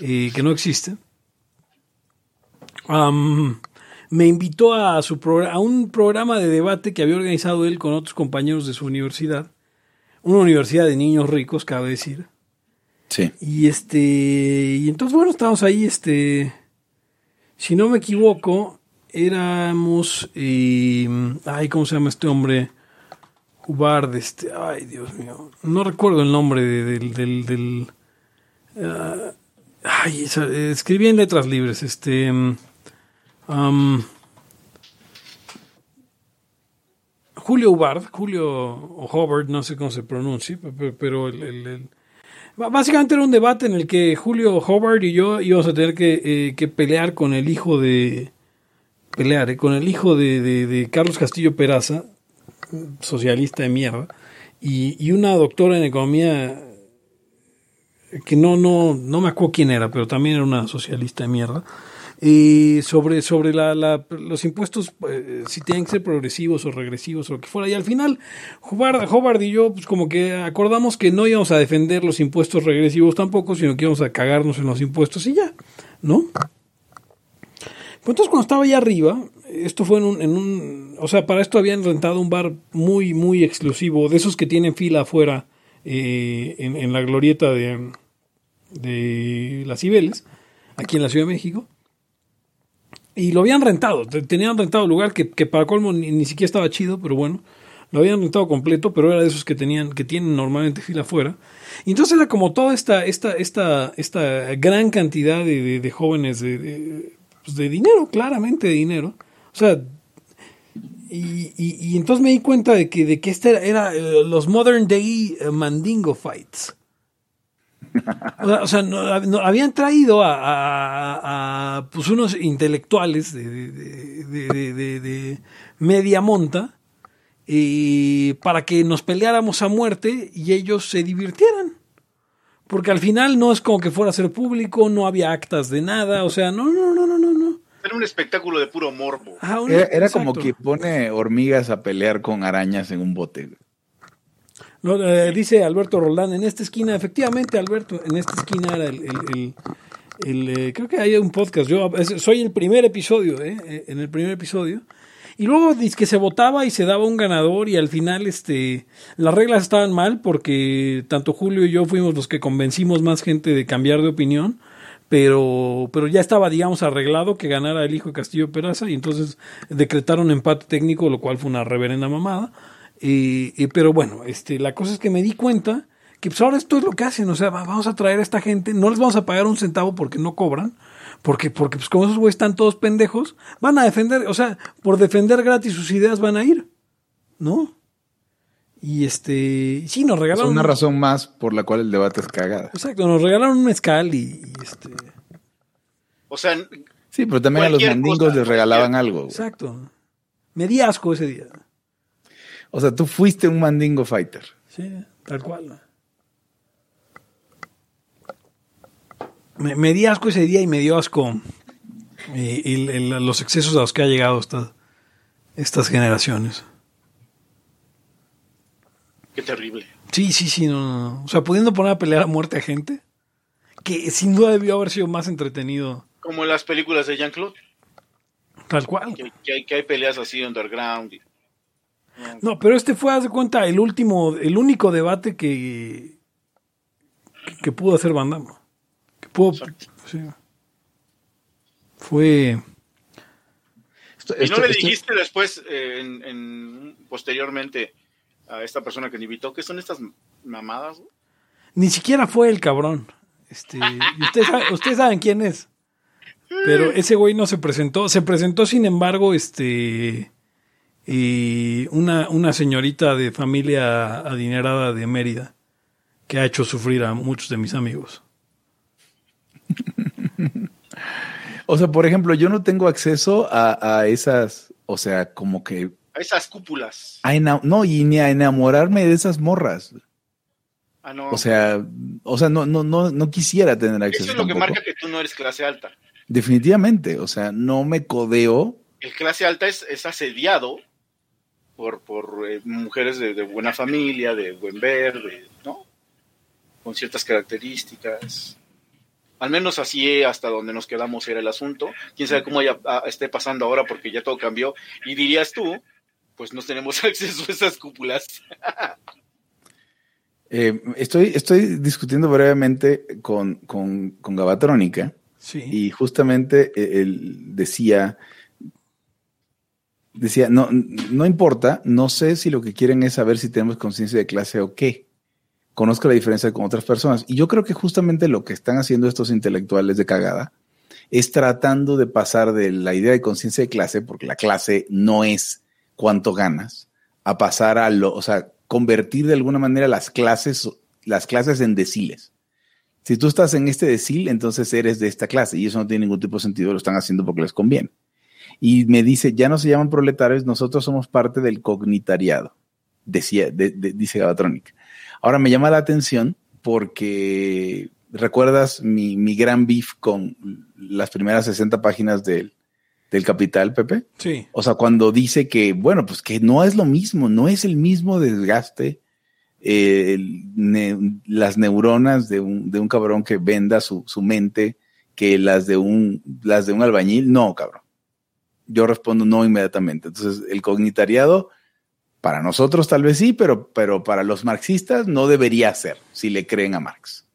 Speaker 1: eh, que no existe, me invitó a, su a un programa de debate que había organizado él con otros compañeros de su universidad. Una universidad de niños ricos, cabe decir.
Speaker 2: Sí.
Speaker 1: Y este, y entonces, bueno, estábamos ahí, este, si no me equivoco, éramos, eh, ay, ¿cómo se llama este hombre? Hubbard, este, ay, Dios mío, no recuerdo el nombre de- del, del, ah, ay, escribí en letras libres, este, mm, Julio Hubbard, Julio o Hubbard, no sé cómo se pronuncia, pe- pe- pero el- básicamente era un debate en el que Julio Hubbard y yo íbamos a tener que, eh, que pelear con el hijo de pelear eh, con el hijo de, de- Carlos Castillo Peraza, socialista de mierda, y, y una doctora en economía que no, no, no me acuerdo quién era, pero también era una socialista de mierda, y sobre, sobre la, la- los impuestos, eh, si tienen que ser progresivos o regresivos o lo que fuera. Y al final, Hobart, Hobart y yo, pues como que acordamos que no íbamos a defender los impuestos regresivos tampoco, sino que íbamos a cagarnos en los impuestos y ya, ¿no? Pues entonces cuando estaba allá arriba, esto fue en un, en un, o sea, para esto habían rentado un bar muy, muy exclusivo, de esos que tienen fila afuera eh, en, la glorieta de, de Las Cibeles, aquí en la Ciudad de México. Y lo habían rentado, te- tenían rentado lugar que, que para colmo ni, ni siquiera estaba chido, pero bueno, lo habían rentado completo, pero era de esos que tenían, que tienen normalmente fila afuera. Y entonces era como toda esta, esta, esta, esta gran cantidad de, de- de jóvenes de, pues, de dinero, claramente de dinero. O sea, y, y- entonces me di cuenta de que, de que este era, eh, los modern day eh, mandingo fights. O sea, o sea, habían traído a, pues unos intelectuales de- de- de media monta eh, para que nos peleáramos a muerte y ellos se divirtieran. Porque al final no es como que fuera a ser público, no había actas de nada, o sea, no, no, no, no, no, no.
Speaker 3: Era un espectáculo de puro morbo.
Speaker 1: Ah, un-
Speaker 2: Era, era como que pone hormigas a pelear con arañas en un bote.
Speaker 1: No, eh, dice Alberto Roldán, en esta esquina, efectivamente, Alberto, en esta esquina era el... el- el- el, eh, creo que hay un podcast, yo es- soy el primer episodio, eh, eh, en el primer episodio. Y luego dice que se votaba y se daba un ganador y al final este las reglas estaban mal porque tanto Julio y yo fuimos los que convencimos más gente de cambiar de opinión, pero, pero ya estaba, digamos, arreglado que ganara el hijo de Castillo Peraza y entonces decretaron empate técnico, lo cual fue una reverenda mamada. Eh, eh, pero bueno, este, la cosa es que me di cuenta que pues ahora esto es lo que hacen, o sea, va- vamos a traer a esta gente, no les vamos a pagar un centavo porque no cobran, porque, porque pues como esos güeyes están todos pendejos, van a defender, o sea, por defender gratis sus ideas van a ir, ¿no? Y este, sí, nos
Speaker 2: Es
Speaker 1: regalaron...
Speaker 2: una razón más por la cual el debate es cagada.
Speaker 1: Exacto, nos regalaron un mezcal y, y, este,
Speaker 3: O sea,
Speaker 2: Sí, pero también a los
Speaker 3: cosa,
Speaker 2: les regalaban algo. güey.
Speaker 1: exacto. Me di asco ese día.
Speaker 2: O sea, tú fuiste un mandingo fighter.
Speaker 1: Sí, tal cual. Me, me di asco ese día y me dio asco eh, el- el- los excesos a los que ha llegado esta- estas generaciones.
Speaker 3: qué terrible.
Speaker 1: Sí, sí, sí, no, no, no. O sea, pudiendo poner a pelear a muerte a gente, que sin duda debió haber sido más entretenido,
Speaker 3: Como en las películas de Jean-Claude,
Speaker 1: tal cual.
Speaker 3: que, que hay, que hay peleas así underground. y-
Speaker 1: No, pero este fue, haz de cuenta, el último, el único debate que, que pudo hacer Van Damme. Fue...
Speaker 2: Esto-
Speaker 3: Y no le
Speaker 2: esto-
Speaker 3: dijiste después, eh, en, en- posteriormente, a esta persona que te invitó, ¿qué son estas mamadas?
Speaker 1: Ni siquiera fue el cabrón. Este, y ustedes, saben, ustedes saben quién es. Pero ese güey no se presentó. Se presentó, sin embargo, este. y una, una señorita de familia adinerada de Mérida que ha hecho sufrir a muchos de mis amigos.
Speaker 2: O sea, por ejemplo, yo no tengo acceso a, a esas, o sea, como que
Speaker 3: A esas cúpulas.
Speaker 2: a no, y ni a enamorarme de esas morras.
Speaker 3: Ah, no.
Speaker 2: O sea, o sea, no, no, no, no quisiera tener acceso.
Speaker 3: Eso es lo que marca que tú no eres clase alta.
Speaker 2: Definitivamente, o sea, no me codeo.
Speaker 3: El clase alta es, es asediado por, por eh, mujeres de, de buena familia, de buen ver, de- ¿no? Con ciertas características. Al menos así eh, hasta donde nos quedamos era el asunto. Quién sabe cómo haya, ah, esté pasando ahora porque ya todo cambió. Y dirías tú, pues no tenemos acceso a esas cúpulas.
Speaker 2: Eh, estoy, estoy discutiendo brevemente con, con, con Gabatrónica
Speaker 1: Sí.
Speaker 2: y justamente eh, él decía, decía, no, no importa, no sé si lo que quieren es saber si tenemos conciencia de clase o qué. Conozco la diferencia con otras personas. Y yo creo que justamente lo que están haciendo estos intelectuales de cagada es tratando de pasar de la idea de conciencia de clase, porque la clase no es cuánto ganas, a pasar a lo, o sea, convertir de alguna manera las clases, las clases en deciles. Si tú estás en este decil, entonces eres de esta clase y eso no tiene ningún tipo de sentido, lo están haciendo porque les conviene. Y me dice, ya no se llaman proletarios, nosotros somos parte del cognitariado, decía, de- de- dice Gavatronic. Ahora me llama la atención porque recuerdas mi, mi gran beef con las primeras 60 páginas del, del Capital, Pepe.
Speaker 1: Sí.
Speaker 2: O sea, cuando dice que, bueno, pues que no es lo mismo, no es el mismo desgaste, eh, ne- las neuronas de un, de un cabrón que venda su, su mente que las de un, las de un albañil. No, cabrón. Yo respondo no inmediatamente. Entonces, el cognitariado, para nosotros tal vez sí, pero, pero para los marxistas no debería ser, si le creen a Marx.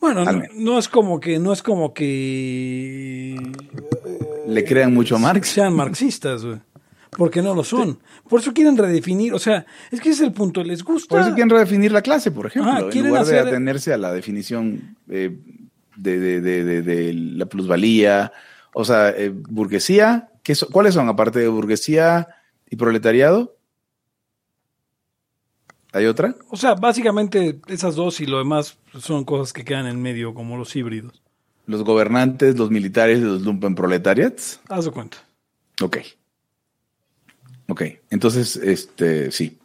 Speaker 1: Bueno, no, es como que, no es como que
Speaker 2: Le crean mucho a Marx.
Speaker 1: sean marxistas, güey. Porque no lo son. Por eso quieren redefinir, o sea, es que ese es el punto, les gusta.
Speaker 2: Por eso quieren redefinir la clase, por ejemplo,
Speaker 1: Ah,
Speaker 2: en lugar de atenerse a la definición eh, de, de- de- de- de la plusvalía. O sea, eh, burguesía, ¿qué so- ¿cuáles son aparte de burguesía y proletariado? ¿Hay otra?
Speaker 1: O sea, básicamente esas dos y lo demás son cosas que quedan en medio, como los híbridos.
Speaker 2: Los gobernantes, los militares y los lumpen proletariats.
Speaker 1: Haz de cuenta.
Speaker 2: Ok. Ok, entonces, este, sí.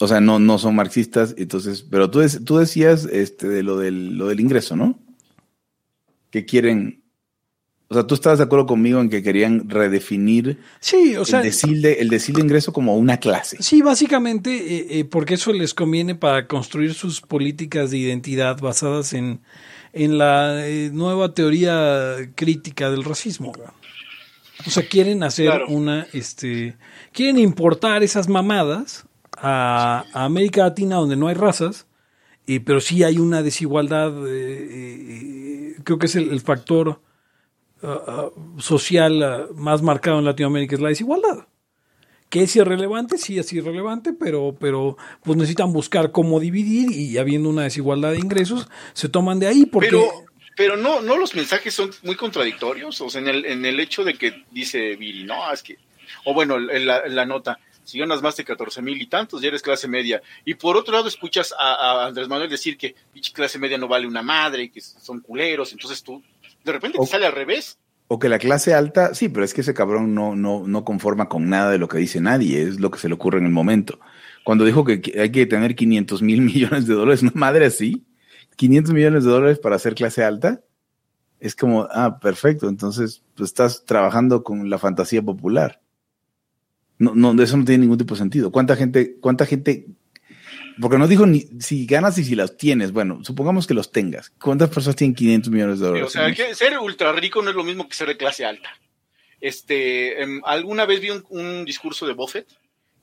Speaker 2: O sea, no, no son marxistas, entonces, pero tú, tú decías este, de lo del, lo del ingreso, ¿no? Que quieren, o sea, tú estabas de acuerdo conmigo en que querían redefinir
Speaker 1: Sí, o sea,
Speaker 2: el, decil de, el decil de ingreso como una clase.
Speaker 1: sí, básicamente, eh, eh, porque eso les conviene para construir sus políticas de identidad basadas en, en la eh, nueva teoría crítica del racismo. O sea, quieren hacer
Speaker 3: Claro.
Speaker 1: una, este, quieren importar esas mamadas a, a América Latina donde no hay razas, eh, pero sí hay una desigualdad, eh, eh, creo que es el, el factor ah, ah, social ah, más marcado en Latinoamérica, es la desigualdad. Que es irrelevante, sí es irrelevante, pero, pero pues necesitan buscar cómo dividir y habiendo una desigualdad de ingresos, se toman de ahí porque...
Speaker 3: Pero, pero no, no los mensajes son muy contradictorios, o sea, en el, en el hecho de que dice Viri, no, es que, o bueno, en la, la nota, si ganas más de 14 mil y tantos, ya eres clase media. Y por otro lado escuchas a, Andrés Manuel decir que clase media no vale una madre, que son culeros, entonces tú, de repente te sale al revés.
Speaker 2: O que la clase alta, sí, pero es que ese cabrón no, no, no conforma con nada de lo que dice nadie, es lo que se le ocurre en el momento. Cuando dijo que que hay que tener 500 mil millones de dólares, una madre así, 500 millones de dólares para hacer clase alta, es como, ah, perfecto, entonces pues, estás trabajando con la fantasía popular. No, no, eso no tiene ningún tipo de sentido. ¿Cuánta gente, cuánta gente, porque no dijo ni si ganas y si las tienes, bueno, supongamos que los tengas. ¿Cuántas personas tienen 500 millones de dólares?
Speaker 3: O sea, que ser ultra rico no es lo mismo que ser de clase alta. Este, em, alguna vez vi un, un discurso de Buffett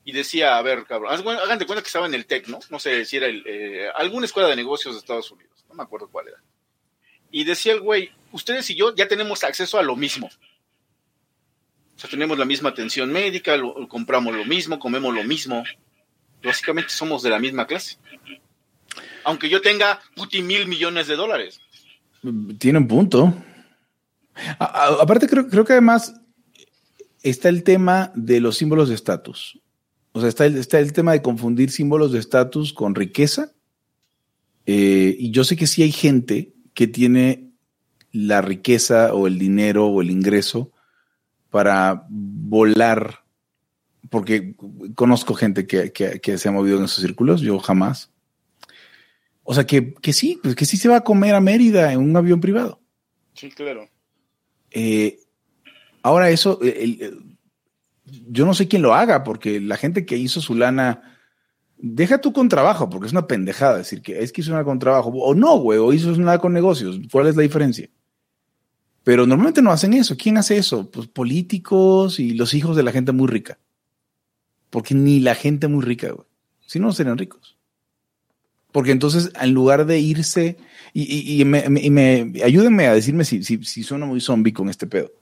Speaker 3: y decía, a ver, cabrón, hagan de cuenta que estaba en el TEC, ¿no? No sé si era el, eh, alguna escuela de negocios de Estados Unidos, no me acuerdo cuál era. Y decía el güey, ustedes y yo ya tenemos acceso a lo mismo. O sea, tenemos la misma atención médica, lo- compramos lo mismo, comemos lo mismo. Básicamente somos de la misma clase. Aunque yo tenga puti mil millones de dólares.
Speaker 2: Tiene un punto. Aparte, creo, creo que además está el tema de los símbolos de estatus. O sea, está el, está el tema de confundir símbolos de estatus con riqueza. Eh, y yo sé que sí hay gente que tiene la riqueza o el dinero o el ingreso para volar, porque conozco gente que, que- que se ha movido en esos círculos, yo jamás. O sea, que, que sí, pues que sí se va a comer a Mérida en un avión privado.
Speaker 3: Sí, claro.
Speaker 2: Eh, ahora eso, eh, el- el- yo no sé quién lo haga, porque la gente que hizo su lana, deja tú con trabajo, porque es una pendejada decir que es que hizo una con trabajo, o no, güey, o hizo una con negocios, ¿cuál es la diferencia? Pero normalmente no hacen eso. ¿Quién hace eso? Pues políticos y los hijos de la gente muy rica. Porque ni la gente muy rica, güey. Si no, serían ricos. Porque entonces, en lugar de irse, y, y- y me, me- y me- ayúdenme a decirme si, si, si suena muy zombie con este pedo.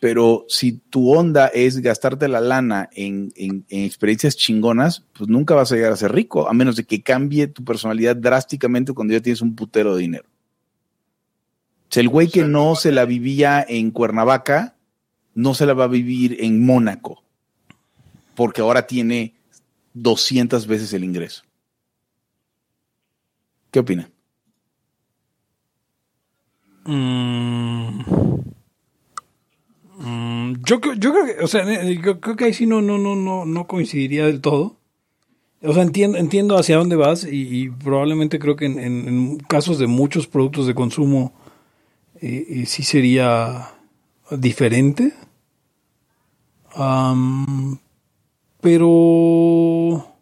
Speaker 2: Pero si tu onda es gastarte la lana en, en- en experiencias chingonas, pues nunca vas a llegar a ser rico, a menos de que cambie tu personalidad drásticamente cuando ya tienes un putero de dinero. O sea, el güey que no se la vivía en Cuernavaca, no se la va a vivir en Mónaco. Porque ahora tiene 200 veces el ingreso. ¿Qué opina?
Speaker 1: Mm. Mm, yo, creo- yo creo que, o sea, eh, yo creo que ahí sí no, no, no, no, no coincidiría del todo. O sea, entiendo, entiendo hacia dónde vas y, probablemente creo que en, casos de muchos productos de consumo eh, eh, sí sería diferente. Am, pero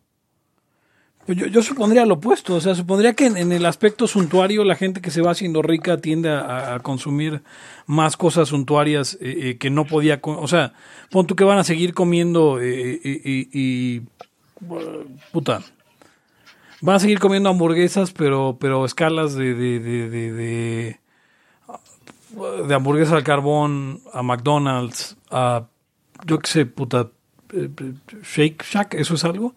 Speaker 1: yo, yo supondría lo opuesto, o sea, supondría que en, en el aspecto suntuario la gente que se va haciendo rica tiende a, consumir más cosas suntuarias eh, eh, que no podía, o sea, pon tú que van a seguir comiendo eh, y, puta, van a seguir comiendo hamburguesas, pero pero escalas de de, de, de, de, al carbón a McDonald's a yo qué sé, puta, Shake Shack, ¿eso es algo?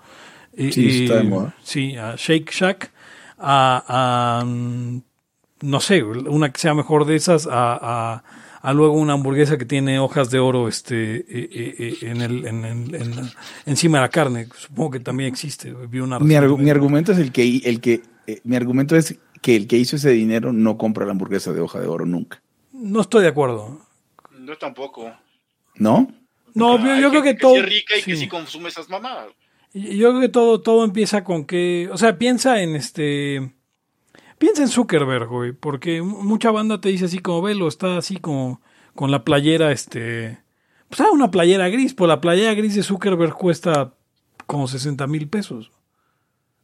Speaker 1: Y-
Speaker 2: Sí, está de moda.
Speaker 1: Sí, a Shake Shack, a, a, no sé, una que sea mejor de esas, a, a, a luego una hamburguesa que tiene hojas de oro este, eh, eh, eh, en el, en, el- en la- encima de la carne. Supongo que también existe. Vi una
Speaker 2: Mi, argu-
Speaker 1: recientemente.
Speaker 2: mi argumento es el que, el que eh, mi argumento es que el que hizo ese dinero no compra la hamburguesa de hoja de oro nunca.
Speaker 1: No estoy de acuerdo.
Speaker 3: Yo tampoco.
Speaker 2: ¿No?
Speaker 1: No, yo, creo que todo.
Speaker 3: sí es rica y que
Speaker 1: sí.
Speaker 3: sí consume esas mamadas.
Speaker 1: Yo creo que todo, todo empieza con que, o sea, piensa en este, piensa en Zuckerberg, güey, porque mucha banda te dice así como, velo, está así como con la playera, este, pues ah, una playera gris, pues la playera gris de Zuckerberg cuesta como 60 mil pesos.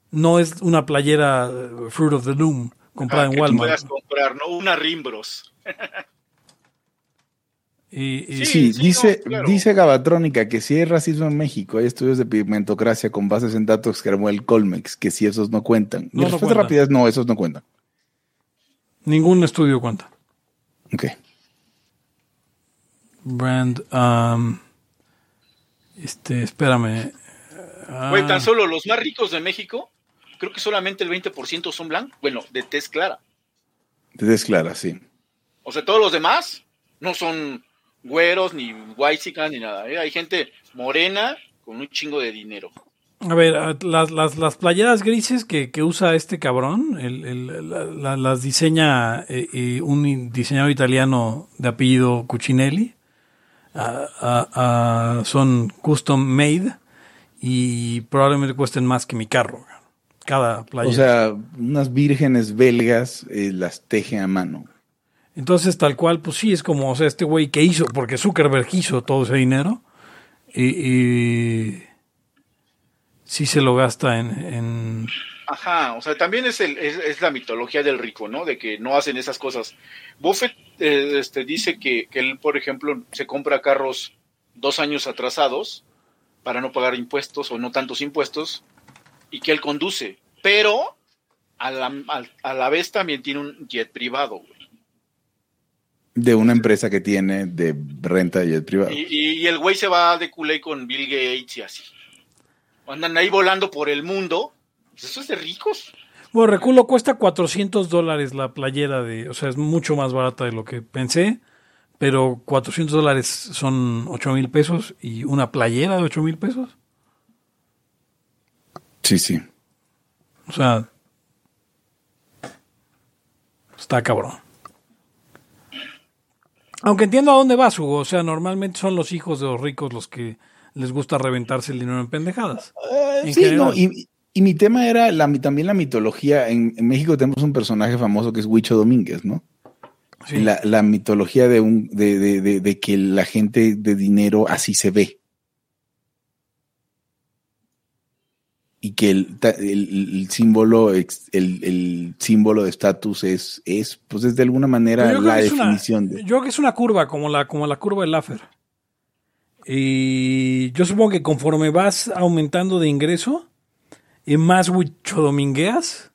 Speaker 1: No es una playera eh, Fruit of the Loom comprada
Speaker 3: Ah,
Speaker 1: en
Speaker 3: que tú
Speaker 1: Walmart.
Speaker 3: puedas comprar, ¿no? Una Rimbros.
Speaker 1: Y, y-
Speaker 2: Sí, dice,
Speaker 3: no, claro.
Speaker 2: dice Gabatrónica que si hay racismo en México, hay estudios de pigmentocracia con bases en datos que armó el Colmex, que si esos no cuentan. Mi
Speaker 1: No, no
Speaker 2: respuesta
Speaker 1: cuentan.
Speaker 2: rápida es no, esos no cuentan.
Speaker 1: ningún estudio cuenta.
Speaker 2: Ok.
Speaker 1: Brand, um, este, espérame.
Speaker 3: Güey,
Speaker 1: Ah.
Speaker 3: tan solo los más ricos de México, creo que solamente el 20% son blancos. Bueno, de tez clara.
Speaker 2: Entonces, clara, sí.
Speaker 3: O sea, todos los demás no son güeros, ni white ni nada. ¿eh? Hay gente morena con un chingo de dinero.
Speaker 1: A ver, las, las, las playeras grises que, que usa este cabrón, el, el- la- la- las diseña eh, eh, un diseñador italiano de apellido Cucinelli. Ah, ah, son custom made y probablemente cuesten más que mi carro. Cada playera.
Speaker 2: O sea, unas vírgenes belgas eh, las teje a mano.
Speaker 1: Entonces, tal cual, pues sí, es como, o sea, este güey que hizo, porque Zuckerberg hizo todo ese dinero y, y sí se lo gasta en,
Speaker 3: Ajá, o sea, también es, el, es, la mitología del rico, ¿no? De que no hacen esas cosas. Buffett eh, este, dice que, que él, por ejemplo, se compra carros dos años atrasados para no pagar impuestos o no tantos impuestos y que él conduce, pero a la, al- a la vez también tiene un jet privado. güey.
Speaker 2: De una empresa que tiene de renta de jet privado.
Speaker 3: Y, y- y el güey se va de culé con Bill Gates y así. Andan ahí volando por el mundo. Pues eso es de ricos.
Speaker 1: Bueno, reculo, cuesta 400 dólares la playera de, o sea, es mucho más barata de lo que pensé, pero 400 dólares son 8 mil pesos y una playera de 8 mil pesos.
Speaker 2: Sí, sí.
Speaker 1: O sea, está cabrón. Aunque entiendo a dónde vas, Hugo. O sea, normalmente son los hijos de los ricos los que les gusta reventarse el dinero en pendejadas. En
Speaker 2: Sí,
Speaker 1: general.
Speaker 2: no, y, y mi tema era la, también la mitología. En, en México tenemos un personaje famoso que es Huicho Domínguez, ¿no?
Speaker 1: Sí.
Speaker 2: La, la mitología de, un, de, de, de, de que la gente de dinero así se ve. Y que el, el- el símbolo, el, el símbolo de estatus es, es, pues es de alguna manera la
Speaker 1: una-
Speaker 2: definición de.
Speaker 1: Yo creo que es una curva, como la, como la curva del Laffer. Y yo supongo que conforme vas aumentando de ingreso, y más huichodomingueas,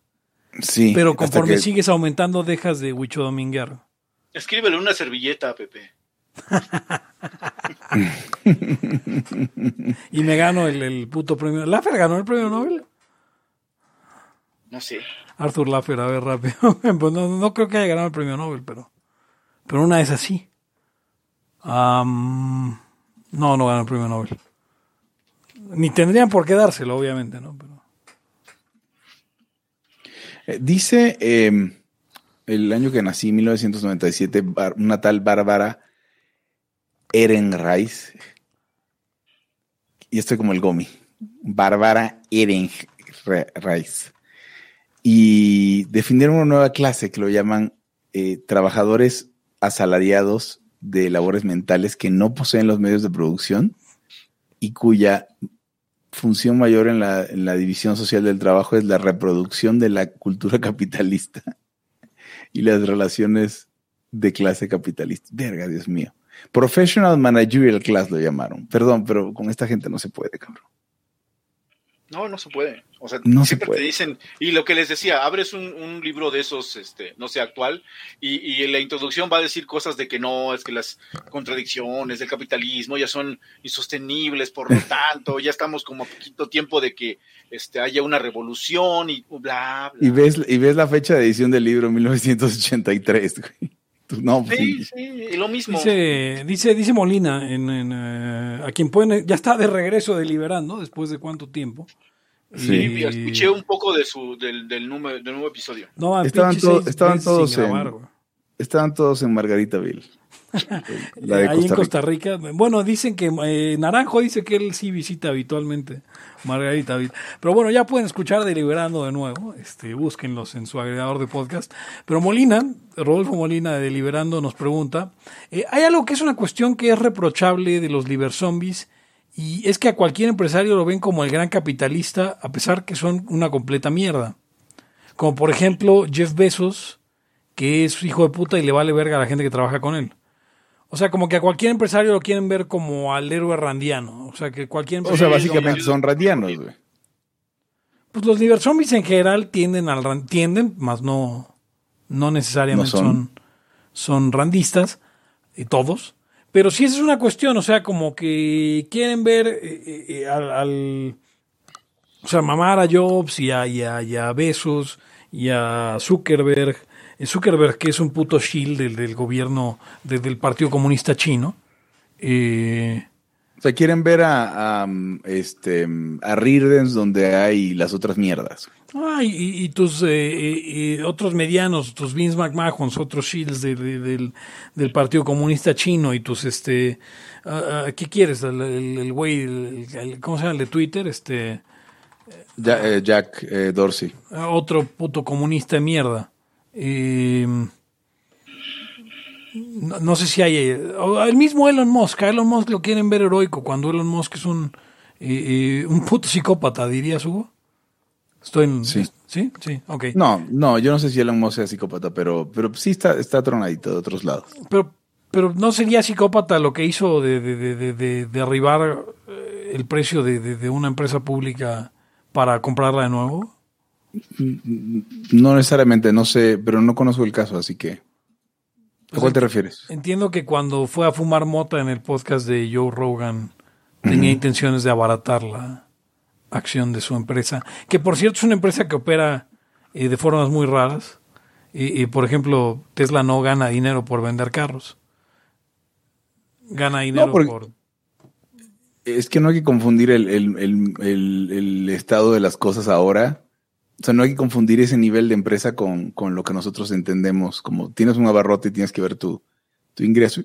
Speaker 2: Sí.
Speaker 1: pero conforme
Speaker 2: que-
Speaker 1: sigues aumentando, dejas de huichodominguear.
Speaker 3: Escríbele una servilleta, Pepe.
Speaker 1: Y me gano el, el puto premio. ¿Laffer ganó el premio Nobel?
Speaker 3: No sé.
Speaker 1: Arthur Laffer, a ver, rápido. Pues no, no creo que haya ganado el premio Nobel, pero, pero una es así. No, no ganó el premio Nobel. Ni tendrían por qué dárselo, obviamente, ¿no? Pero...
Speaker 2: Eh, dice eh, el año que nací, 1997, bar- una tal Bárbara Ehrenreich. Y estoy como el Gomi. Bárbara Ehrenreich. Y definieron una nueva clase que lo llaman eh, trabajadores asalariados de labores mentales que no poseen los medios de producción y cuya función mayor en la división social del trabajo es la reproducción de la cultura capitalista y las relaciones de clase capitalista. Verga, Dios mío. Professional Managerial Class lo llamaron. Perdón, pero con esta gente no se puede, cabrón.
Speaker 3: No, no se puede. O sea,
Speaker 2: No se
Speaker 3: siempre
Speaker 2: puede.
Speaker 3: te dicen, y lo que les decía, abres un, un libro de esos, este, no sé, actual, y, y en la introducción va a decir cosas de que no, es que las contradicciones del capitalismo ya son insostenibles, por lo tanto, ya estamos como a poquito tiempo de que este, haya una revolución y bla, bla.
Speaker 2: Y ves, y ves la fecha de edición del libro 1983, güey. No, pues,
Speaker 3: Sí, sí, y lo mismo.
Speaker 1: Dice, dice, dice Molina, en, en, eh, a quien pueden, ya está de regreso deliberando, después de cuánto tiempo.
Speaker 2: Sí.
Speaker 3: Y escuché un poco de su, del, del, número, del nuevo episodio.
Speaker 1: No,
Speaker 2: Estaban to- estaban todos en-
Speaker 1: grabar,
Speaker 2: estaban todos en Margaritaville. La de
Speaker 1: Ahí en
Speaker 2: Costa
Speaker 1: Costa Rica. Bueno, dicen que eh, Naranjo dice que él sí visita habitualmente Margarita. Vil. Pero bueno, ya pueden escuchar Deliberando de nuevo. Este, búsquenlos en su agregador de podcast. Pero Molina, Rodolfo Molina de Deliberando nos pregunta, eh, hay algo que es una cuestión que es reprochable de los liber zombies y es que a cualquier empresario lo ven como el gran capitalista a pesar que son una completa mierda. Como por ejemplo Jeff Bezos, que es hijo de puta y le vale verga a la gente que trabaja con él. O sea, como que a cualquier empresario lo quieren ver como al héroe randiano. O sea, que cualquier
Speaker 2: O sea,
Speaker 1: empresario...
Speaker 2: básicamente son radianos, güey.
Speaker 1: Pues los liber zombies en general tienden al ran- tienden, más no, no necesariamente
Speaker 2: No son.
Speaker 1: son. son, randistas, y todos. Pero sí esa es una cuestión, o sea, como que quieren ver eh, eh, eh, al, al- o sea, mamar a Jobs y a, y a, y a Bezos y a Zuckerberg. Zuckerberg, que es un puto shield del, del gobierno, del, del Partido Comunista Chino. Eh,
Speaker 2: O sea, quieren ver a, a, este, a Rirdens donde hay las otras mierdas.
Speaker 1: Ah, y, y- y tus eh, eh, eh, otros medianos, tus Vince McMahons, otros shields de- de- del, del Partido Comunista Chino y tus, este, ah, ah, ¿qué quieres? El el- el güey, el- el- ¿cómo se llama el de Twitter? Este,
Speaker 2: Ya- eh, Jack eh, Dorsey.
Speaker 1: otro puto comunista de mierda. Eh, no, no sé si hay, eh, el mismo Elon Musk, a Elon Musk lo quieren ver heroico cuando Elon Musk es un, eh, eh, un puto psicópata, dirías Hugo. Estoy en,
Speaker 2: Sí.
Speaker 1: ¿Sí? Sí, ok.
Speaker 2: No, no, yo no sé si Elon Musk sea psicópata, pero, pero sí está, está tronadito de otros lados.
Speaker 1: Pero, pero no sería psicópata lo que hizo de, de, de, de- de derribar el precio de una empresa pública para comprarla de nuevo.
Speaker 2: No necesariamente, no sé, pero no conozco el caso, así que. ¿A cuál te refieres?
Speaker 1: Entiendo que cuando fue a fumar mota en el podcast de Joe Rogan tenía intenciones de abaratar la acción de su empresa, que por cierto es una empresa que opera eh, de formas muy raras. Y, y, por ejemplo, Tesla no gana dinero por vender carros. Gana dinero por...
Speaker 2: Es que no hay que confundir el, el- el- el- el estado de las cosas ahora. O sea, no hay que confundir ese nivel de empresa con, con lo que nosotros entendemos. Como tienes un abarrote y tienes que ver tu, tu ingreso.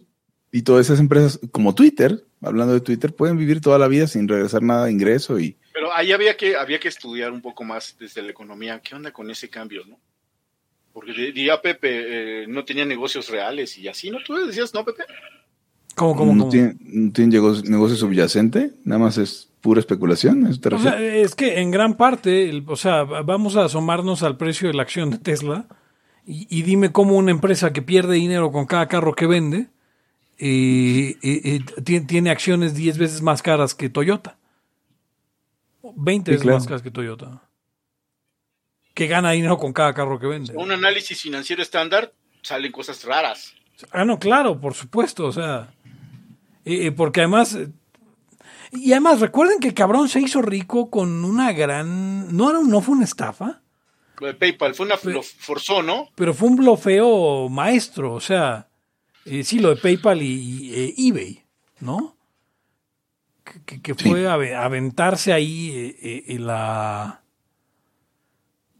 Speaker 2: Y todas esas empresas, como Twitter, hablando de Twitter, pueden vivir toda la vida sin regresar nada de ingreso y
Speaker 3: Pero ahí había que, había que estudiar un poco más desde la economía. ¿Qué onda con ese cambio, no? Porque di- diría Pepe, eh, no tenía negocios reales y así, ¿no? Tú decías, ¿no, Pepe?
Speaker 1: ¿Cómo, cómo,
Speaker 2: no
Speaker 1: cómo?
Speaker 2: tienen, no negocio, negocio subyacente, nada más es pura especulación.
Speaker 1: es que en gran parte, el- o sea, vamos a asomarnos al precio de la acción de Tesla y, y dime cómo una empresa que pierde dinero con cada carro que vende eh, eh, eh, ti- tiene acciones 10 veces más caras que Toyota. 20
Speaker 2: Sí,
Speaker 1: veces
Speaker 2: claro.
Speaker 1: más caras que Toyota. Que gana dinero con cada carro que vende.
Speaker 3: Un análisis financiero estándar salen cosas raras.
Speaker 1: Ah, no, claro, por supuesto, o sea, eh, eh, porque además, eh, y además recuerden que el cabrón se hizo rico con una gran, no era, un- no fue una estafa,
Speaker 3: Lo de PayPal fue una lo forzó, ¿no?
Speaker 1: pero fue un blofeo maestro, o sea, eh, sí, lo de PayPal y, y, eh, eBay, ¿no? que, fue ave- aventarse ahí eh, eh, eh, la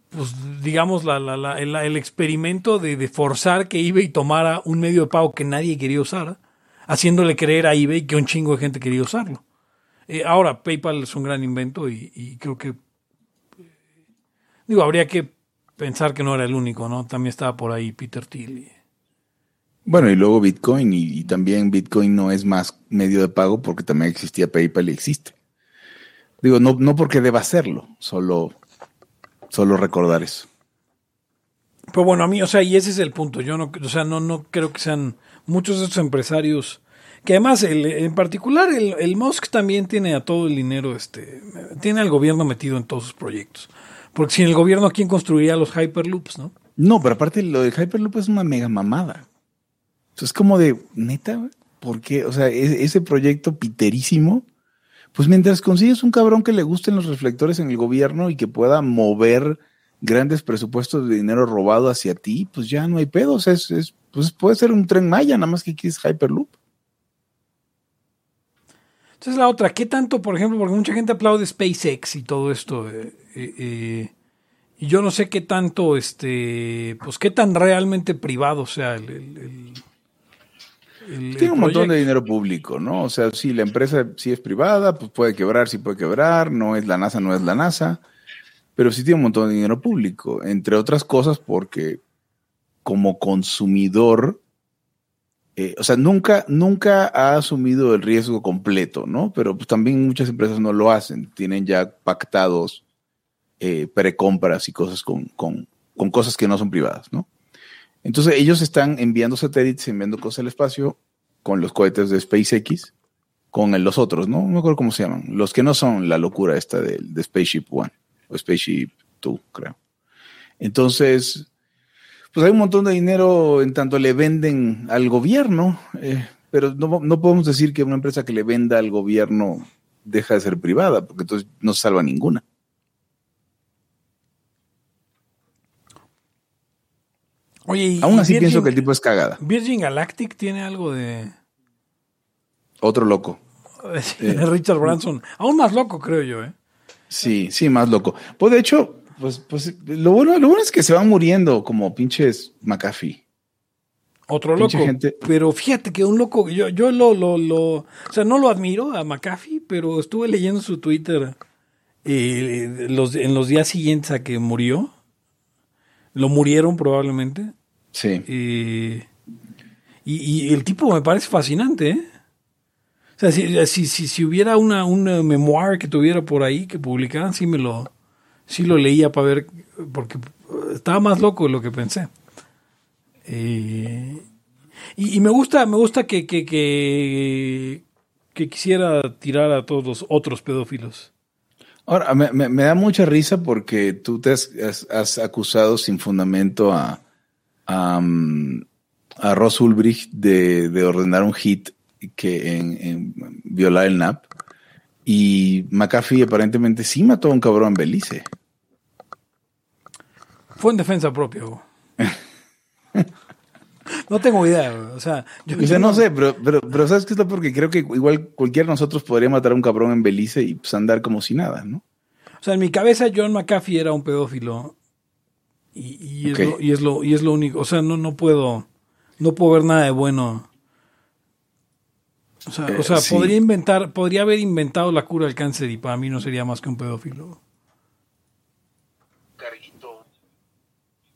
Speaker 1: pues digamos la, la- la- el, el experimento de, de forzar que eBay tomara un medio de pago que nadie quería usar, haciéndole creer a eBay que un chingo de gente quería usarlo. Eh, ahora, PayPal es un gran invento y, y creo que eh, digo, habría que pensar que no era el único, ¿no? También estaba por ahí Peter Thiel.
Speaker 2: Bueno, y luego Bitcoin, y, y también Bitcoin no es más medio de pago porque también existía PayPal y existe. Digo, no, no porque deba hacerlo, solo, solo recordar eso.
Speaker 1: Pero bueno, a mí, o sea, y ese es el punto. Yo no, o sea, no, no creo que sean muchos de estos empresarios. Que además, el- en particular, el, el también tiene a todo el dinero, este, tiene al gobierno metido en todos sus proyectos. Porque sin el gobierno, ¿quién construiría los Hyperloops, no?
Speaker 2: No, pero aparte lo de Hyperloop es una mega mamada. O es como de, neta, ¿por qué? O sea, e- ese proyecto piterísimo, pues mientras consigues un cabrón que le gusten los reflectores en el gobierno y que pueda mover grandes presupuestos de dinero robado hacia ti, pues ya no hay pedos. Es, es, pues puede ser un tren Maya, nada más que quieres Hyperloop.
Speaker 1: Entonces la otra, ¿qué tanto, por ejemplo, porque mucha gente aplaude SpaceX y todo esto, eh, eh, eh, y yo no sé qué tanto, este, pues qué tan realmente privado sea el... el- el- el-
Speaker 2: Tiene un montón de dinero público, ¿no? O sea, si la empresa sí es privada, pues puede quebrar, sí puede quebrar, no es la NASA, no es la NASA, pero sí tiene un montón de dinero público, entre otras cosas porque como consumidor, eh, o sea, nunca, nunca ha asumido el riesgo completo, ¿no? Pero pues también muchas empresas no lo hacen, tienen ya pactados eh, precompras y cosas con, con, con cosas que no son privadas, ¿no? Entonces ellos están enviando satélites, enviando cosas al espacio con los cohetes de SpaceX, con el- los otros, ¿no? No me acuerdo cómo se llaman. Los que no son la locura esta de, de Spaceship One o Spaceship Two, creo. Entonces, pues hay un montón de dinero en tanto le venden al gobierno, eh, pero no, no podemos decir que una empresa que le venda al gobierno deja de ser privada, porque entonces no se salva ninguna.
Speaker 1: Oye, y,
Speaker 2: Aún así
Speaker 1: Virgin-
Speaker 2: pienso que el tipo es cagada.
Speaker 1: Virgin Galactic tiene algo de,
Speaker 2: Otro loco.
Speaker 1: Richard Branson. Aún más loco, creo yo, ¿eh?
Speaker 2: Sí, sí, más loco. Pues de hecho, pues, pues lo bueno, lo bueno es que se van muriendo como pinches McAfee.
Speaker 1: Otro
Speaker 2: Pinche
Speaker 1: loco.
Speaker 2: gente.
Speaker 1: Pero fíjate que un loco, yo, yo lo, lo, lo, o sea, no lo admiro a McAfee, pero estuve leyendo su Twitter eh, los, en los días siguientes a que murió. Lo murieron probablemente.
Speaker 2: Sí.
Speaker 1: Eh, y, y el tipo me parece fascinante, ¿eh? O sea, si, si, si, si hubiera una, una memoir que tuviera por ahí que publicaran, sí me lo, sí lo leía para ver, porque estaba más loco de lo que pensé. Eh, y, me gusta, me gusta que, que, que, que quisiera tirar a todos los otros pedófilos.
Speaker 2: Ahora, me, me- me da mucha risa porque tú te has, has- has acusado sin fundamento a, a, mm, a Ross Ulbricht de, de ordenar un hit que en, en violar el NAP. Y McAfee aparentemente sí mató a un cabrón en Belice.
Speaker 1: Fue en defensa propia. no tengo idea. güey. O sea, yo,
Speaker 2: O sea, no sé, pero, pero, pero ¿sabes qué es lo? Porque creo que igual cualquiera de nosotros podría matar a un cabrón en Belice y pues andar como si nada, ¿no?
Speaker 1: O sea, en mi cabeza John McAfee era un pedófilo. Y, y es, lo, y, es, lo, y es lo único. O sea, no, no puedo. No puedo ver nada de bueno. O sea,
Speaker 2: Eh,
Speaker 1: o sea
Speaker 2: sí.
Speaker 1: podría inventar, podría haber inventado la cura del cáncer y para mí no sería más que un pedófilo.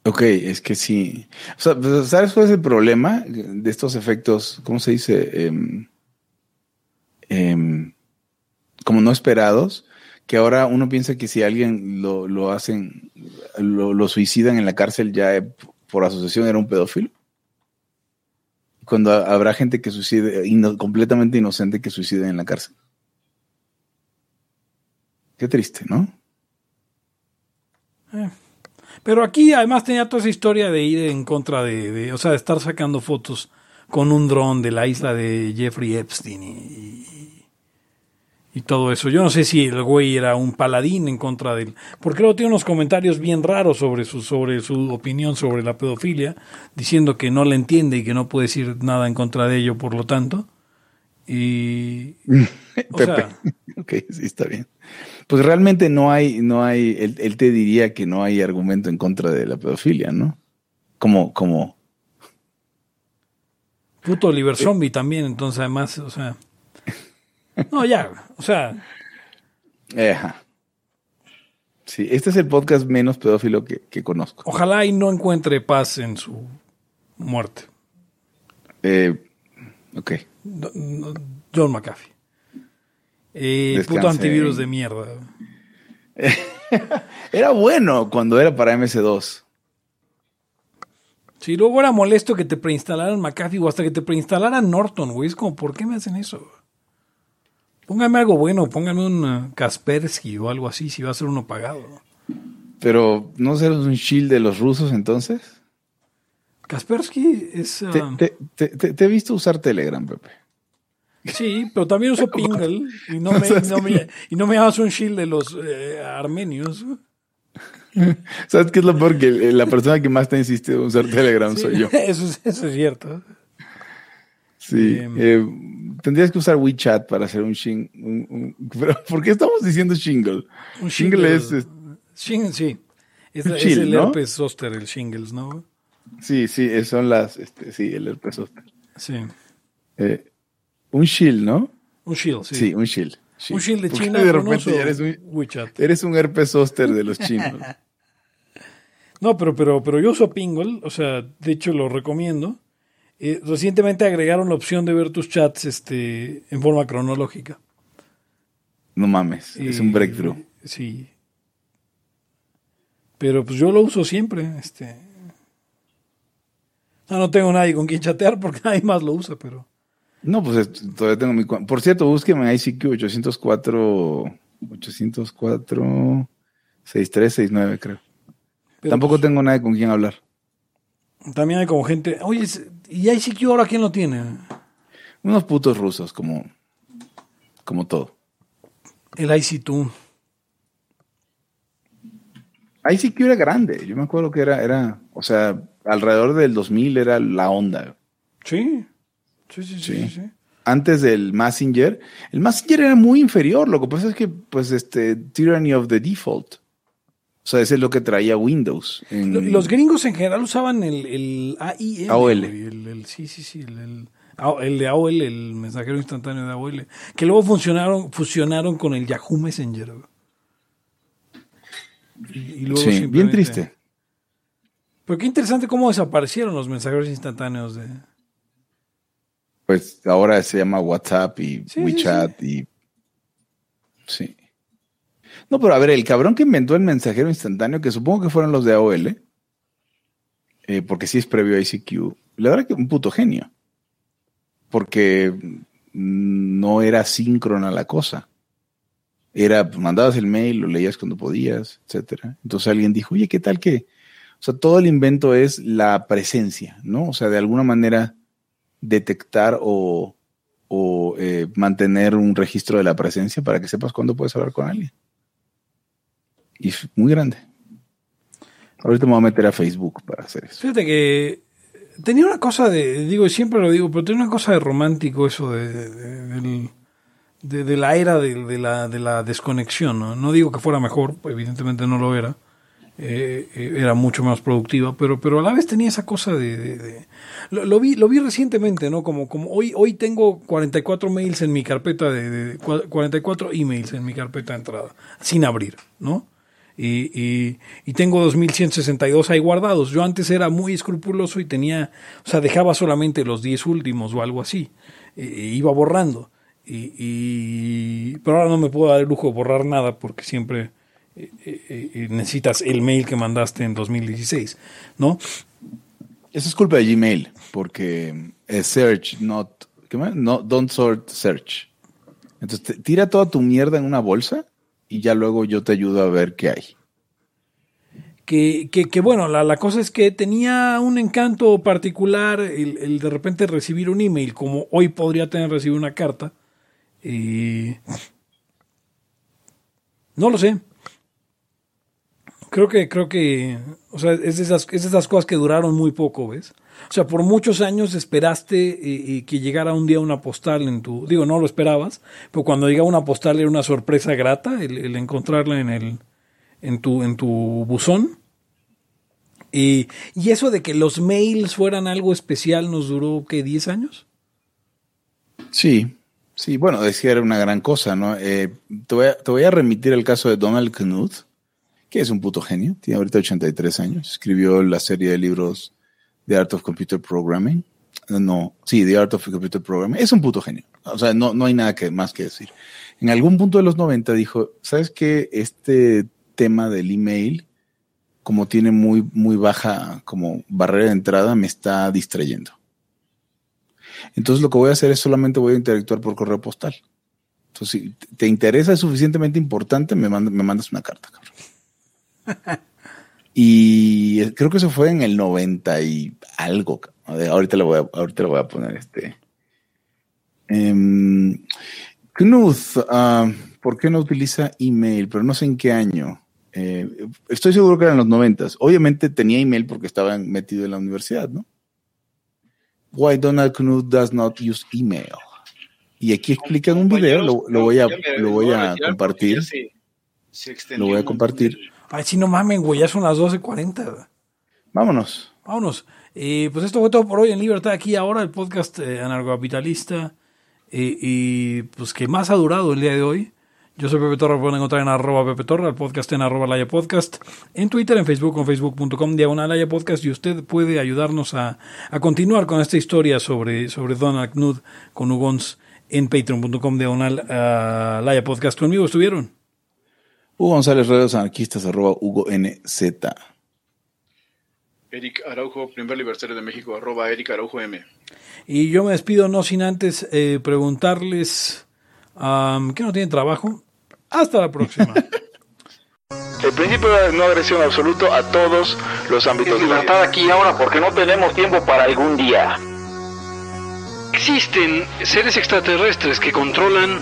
Speaker 2: Ok, es que sí. O sea, pues, ¿sabes cuál es el problema de estos efectos? ¿Cómo se dice? Em, em, como no esperados, que ahora uno piensa que si alguien lo, lo hacen, lo, lo suicidan en la cárcel ya eh, por asociación era un pedófilo. Cuando ha- habrá gente que suicide, ino- completamente inocente que suicida en la cárcel. Qué triste, ¿no?
Speaker 1: Pero aquí además tenía toda esa historia de ir en contra de, de- o sea, de estar sacando fotos con un dron de la isla de Jeffrey Epstein y, y- todo eso. Yo no sé si el güey era un paladín en contra de él, porque luego tiene unos comentarios bien raros sobre su, sobre su opinión sobre la pedofilia, diciendo que no la entiende y que no puede decir nada en contra de ello, por lo tanto. Y, O
Speaker 2: Pepe.
Speaker 1: sea,
Speaker 2: ok, sí, está bien. Pues realmente no hay, no hay, él, él te diría que no hay argumento en contra de la pedofilia, ¿no? Como, como,
Speaker 1: puto Oliver Zombie también, entonces además, o sea. No, ya, o sea,
Speaker 2: eh, ajá. Sí, este es el podcast menos pedófilo que, que conozco.
Speaker 1: ojalá y no encuentre paz en su muerte.
Speaker 2: Eh, ok.
Speaker 1: John McAfee. Eh, puto antivirus de mierda.
Speaker 2: Era bueno cuando era para MS2.
Speaker 1: Sí, luego era molesto que te preinstalaran McAfee o hasta que te preinstalaran Norton, güey. Es como, ¿por qué me hacen eso? Póngame algo bueno, póngame un uh, Kaspersky o algo así, si va a ser uno pagado.
Speaker 2: Pero, ¿no serás un shield de los rusos entonces?
Speaker 1: Kaspersky es...
Speaker 2: Te,
Speaker 1: uh,
Speaker 2: te- te- te- te he visto usar Telegram, Pepe.
Speaker 1: Sí, pero también uso Pingle y no me, y no me, y no me llamas un shield de los eh, armenios.
Speaker 2: ¿Sabes qué es lo peor? Que la persona que más te insiste en usar Telegram
Speaker 1: Sí,
Speaker 2: soy yo.
Speaker 1: Eso, es- eso es cierto.
Speaker 2: Sí.
Speaker 1: Bien.
Speaker 2: eh, tendrías que usar WeChat para hacer un shing. un- un- pero, ¿por qué estamos diciendo shingle?
Speaker 1: Un
Speaker 2: Shingle es, es-
Speaker 1: Shingle, sí. Es,
Speaker 2: Un
Speaker 1: es
Speaker 2: chill,
Speaker 1: el
Speaker 2: ¿no?
Speaker 1: herpes zoster, el shingles, ¿no?
Speaker 2: Sí, sí, son las. Este, sí, el herpes zóster.
Speaker 1: Sí.
Speaker 2: Eh, un shield, ¿no?
Speaker 1: Un shield, sí.
Speaker 2: Sí, un shield.
Speaker 1: un shield de
Speaker 2: ¿Por qué
Speaker 1: China.
Speaker 2: de repente ya eres un,
Speaker 1: WeChat.
Speaker 2: eres un herpes zóster de los chinos.
Speaker 1: No, pero, pero, pero yo uso Pingle, o sea, de hecho lo recomiendo. Eh, recientemente agregaron la opción de ver tus chats este, en forma cronológica.
Speaker 2: No mames, es un breakthrough.
Speaker 1: Sí. Pero pues yo lo uso siempre. Este. No, no tengo nadie con quien chatear porque nadie más lo usa, pero.
Speaker 2: No, pues es- todavía tengo mi. Por cierto, búsqueme ICQ 804 804 6369, creo.
Speaker 1: pero,
Speaker 2: Tampoco
Speaker 1: pues,
Speaker 2: tengo nadie con quien hablar.
Speaker 1: También hay como gente. Oye, ¿y ICQ ahora quién lo tiene?
Speaker 2: Unos putos rusos, como, como todo.
Speaker 1: El IC2.
Speaker 2: ICQ era grande. Yo me acuerdo que era, era, o sea, alrededor del 2000 era la onda.
Speaker 1: Sí. Sí, sí, sí.
Speaker 2: Sí.
Speaker 1: sí, sí.
Speaker 2: Antes del Messenger, el Messenger era muy inferior. Lo que pasa es que, pues, este, Tyranny of the Default. O sea, ese es lo que traía Windows. en-
Speaker 1: Los gringos en general usaban el, el AIM.
Speaker 2: AOL.
Speaker 1: El, el- sí, sí, sí. El, el- de AOL, el mensajero instantáneo de AOL. Que luego funcionaron, fusionaron con el Yahoo Messenger. Y, y luego
Speaker 2: Sí, bien triste.
Speaker 1: Pero qué interesante cómo desaparecieron los mensajeros instantáneos de.
Speaker 2: Pues ahora se llama WhatsApp y
Speaker 1: Sí,
Speaker 2: WeChat y. Sí. No, pero a ver, el cabrón que inventó el mensajero instantáneo, que supongo que fueron los de AOL, eh, porque sí es previo a ICQ, la verdad que un puto genio. Porque no era síncrona la cosa. Era, pues, mandabas el mail, lo leías cuando podías, etcétera. Entonces alguien dijo, oye, ¿qué tal que? O sea, todo el invento es la presencia, ¿no? O sea, de alguna manera detectar o, o, eh, mantener un registro de la presencia para que sepas cuándo puedes hablar con alguien. Y es muy grande. Ahorita me voy a meter a Facebook para hacer eso.
Speaker 1: Fíjate que tenía una cosa de, digo, siempre lo digo, pero tenía una cosa de romántico eso de, de- la era de, la, de la desconexión. ¿no? No digo que fuera mejor, evidentemente no lo era. Eh, era mucho más productiva, pero, pero a la vez tenía esa cosa de... lo, vi, lo vi recientemente, ¿no? Como, como hoy, hoy tengo 44 mails en mi carpeta de, de- cua- 44 emails en mi carpeta de entrada, sin abrir, ¿no? Y, y, y tengo 2162 ahí guardados. Yo antes era muy escrupuloso y tenía, o sea, dejaba solamente los 10 últimos o algo así. Iba borrando. Y, y- pero ahora no me puedo dar el lujo de borrar nada porque siempre eh, eh, eh, necesitas el mail que mandaste en 2016, ¿no?
Speaker 2: Eso es culpa de Gmail, porque es search, not, ¿qué más? No, don't sort search. Entonces, tira toda tu mierda en una bolsa y ya luego yo te ayudo a ver qué hay.
Speaker 1: que, que, que, bueno, la, la cosa es que tenía un encanto particular el, de repente recibir un email, como hoy podría tener recibido una carta. Y no lo sé. Creo que, creo que, o sea, es esas, es de esas cosas que duraron muy poco, ¿ves? O sea, por muchos años esperaste eh, eh, que llegara un día una postal en tu, digo, no lo esperabas, pero cuando llegaba una postal era una sorpresa grata el, encontrarla en el, en tu, en tu buzón. Y, y eso de que los mails fueran algo especial nos duró, ¿qué? ¿10 años?
Speaker 2: Sí, sí, bueno, decía era una gran cosa, ¿no? Eh, te, voy a, te voy a remitir el caso de Donald Knuth, que es un puto genio, tiene ahorita 83 años, escribió la serie de libros The Art of Computer Programming. No, sí, The Art of Computer Programming. Es un puto genio. O sea, no, no hay nada más que decir. En algún punto de los 90 dijo, ¿sabes qué? Este tema del email, como tiene muy, muy baja como barrera de entrada, me está distrayendo. Entonces lo que voy a hacer es solamente voy a interactuar por correo postal. Entonces, si te interesa, es suficientemente importante, me, me mandas una carta, cabrón. y creo que eso fue en el 90 y algo. Ahorita le voy a, ahorita le voy a poner este. Um, Knuth, uh, ¿por qué no utiliza email? Pero no sé en qué año. Eh, estoy seguro que eran los noventas. Obviamente tenía email porque estaba metido en la universidad, ¿no? Why Donald Knuth does not use email. Y aquí explican un video, lo, voy a, lo voy a compartir. Lo voy a compartir.
Speaker 1: Ay, si no mamen, güey, ya son las 12.40.
Speaker 2: Vámonos.
Speaker 1: Vámonos. Eh, pues esto fue todo por hoy en Libertad aquí ahora, el podcast eh, anarcocapitalista eh, y pues que más ha durado el día de hoy. Yo soy Pepe Torra, pueden encontrar en arroba Pepe Torra, el podcast en arroba Laya Podcast, en Twitter, en Facebook, con facebook.com, diagonal Laya Podcast, y usted puede ayudarnos a, a, continuar con esta historia sobre, sobre Donald Knuth con Ugons en patreon.com, diagonal uh, Laya Podcast. Conmigo estuvieron.
Speaker 2: Hugo González, redes anarquistas, arroba Hugo NZ.
Speaker 3: Eric Araujo, primer libertario de México, arroba Eric Araujo M.
Speaker 1: Y yo me despido no sin antes eh, preguntarles, um, ¿qué no tienen trabajo? Hasta la próxima.
Speaker 4: El principio de no agresión absoluto a todos los ámbitos.
Speaker 5: Libertad aquí y ahora porque no tenemos tiempo para algún día.
Speaker 6: Existen seres extraterrestres que controlan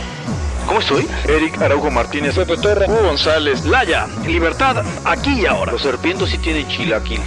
Speaker 5: ¿Cómo estoy?
Speaker 4: Eric Araujo Martínez, Pepe Torre,
Speaker 5: Hugo González,
Speaker 6: Laya, libertad aquí y ahora.
Speaker 5: Los serpientes sí tienen chilaquil.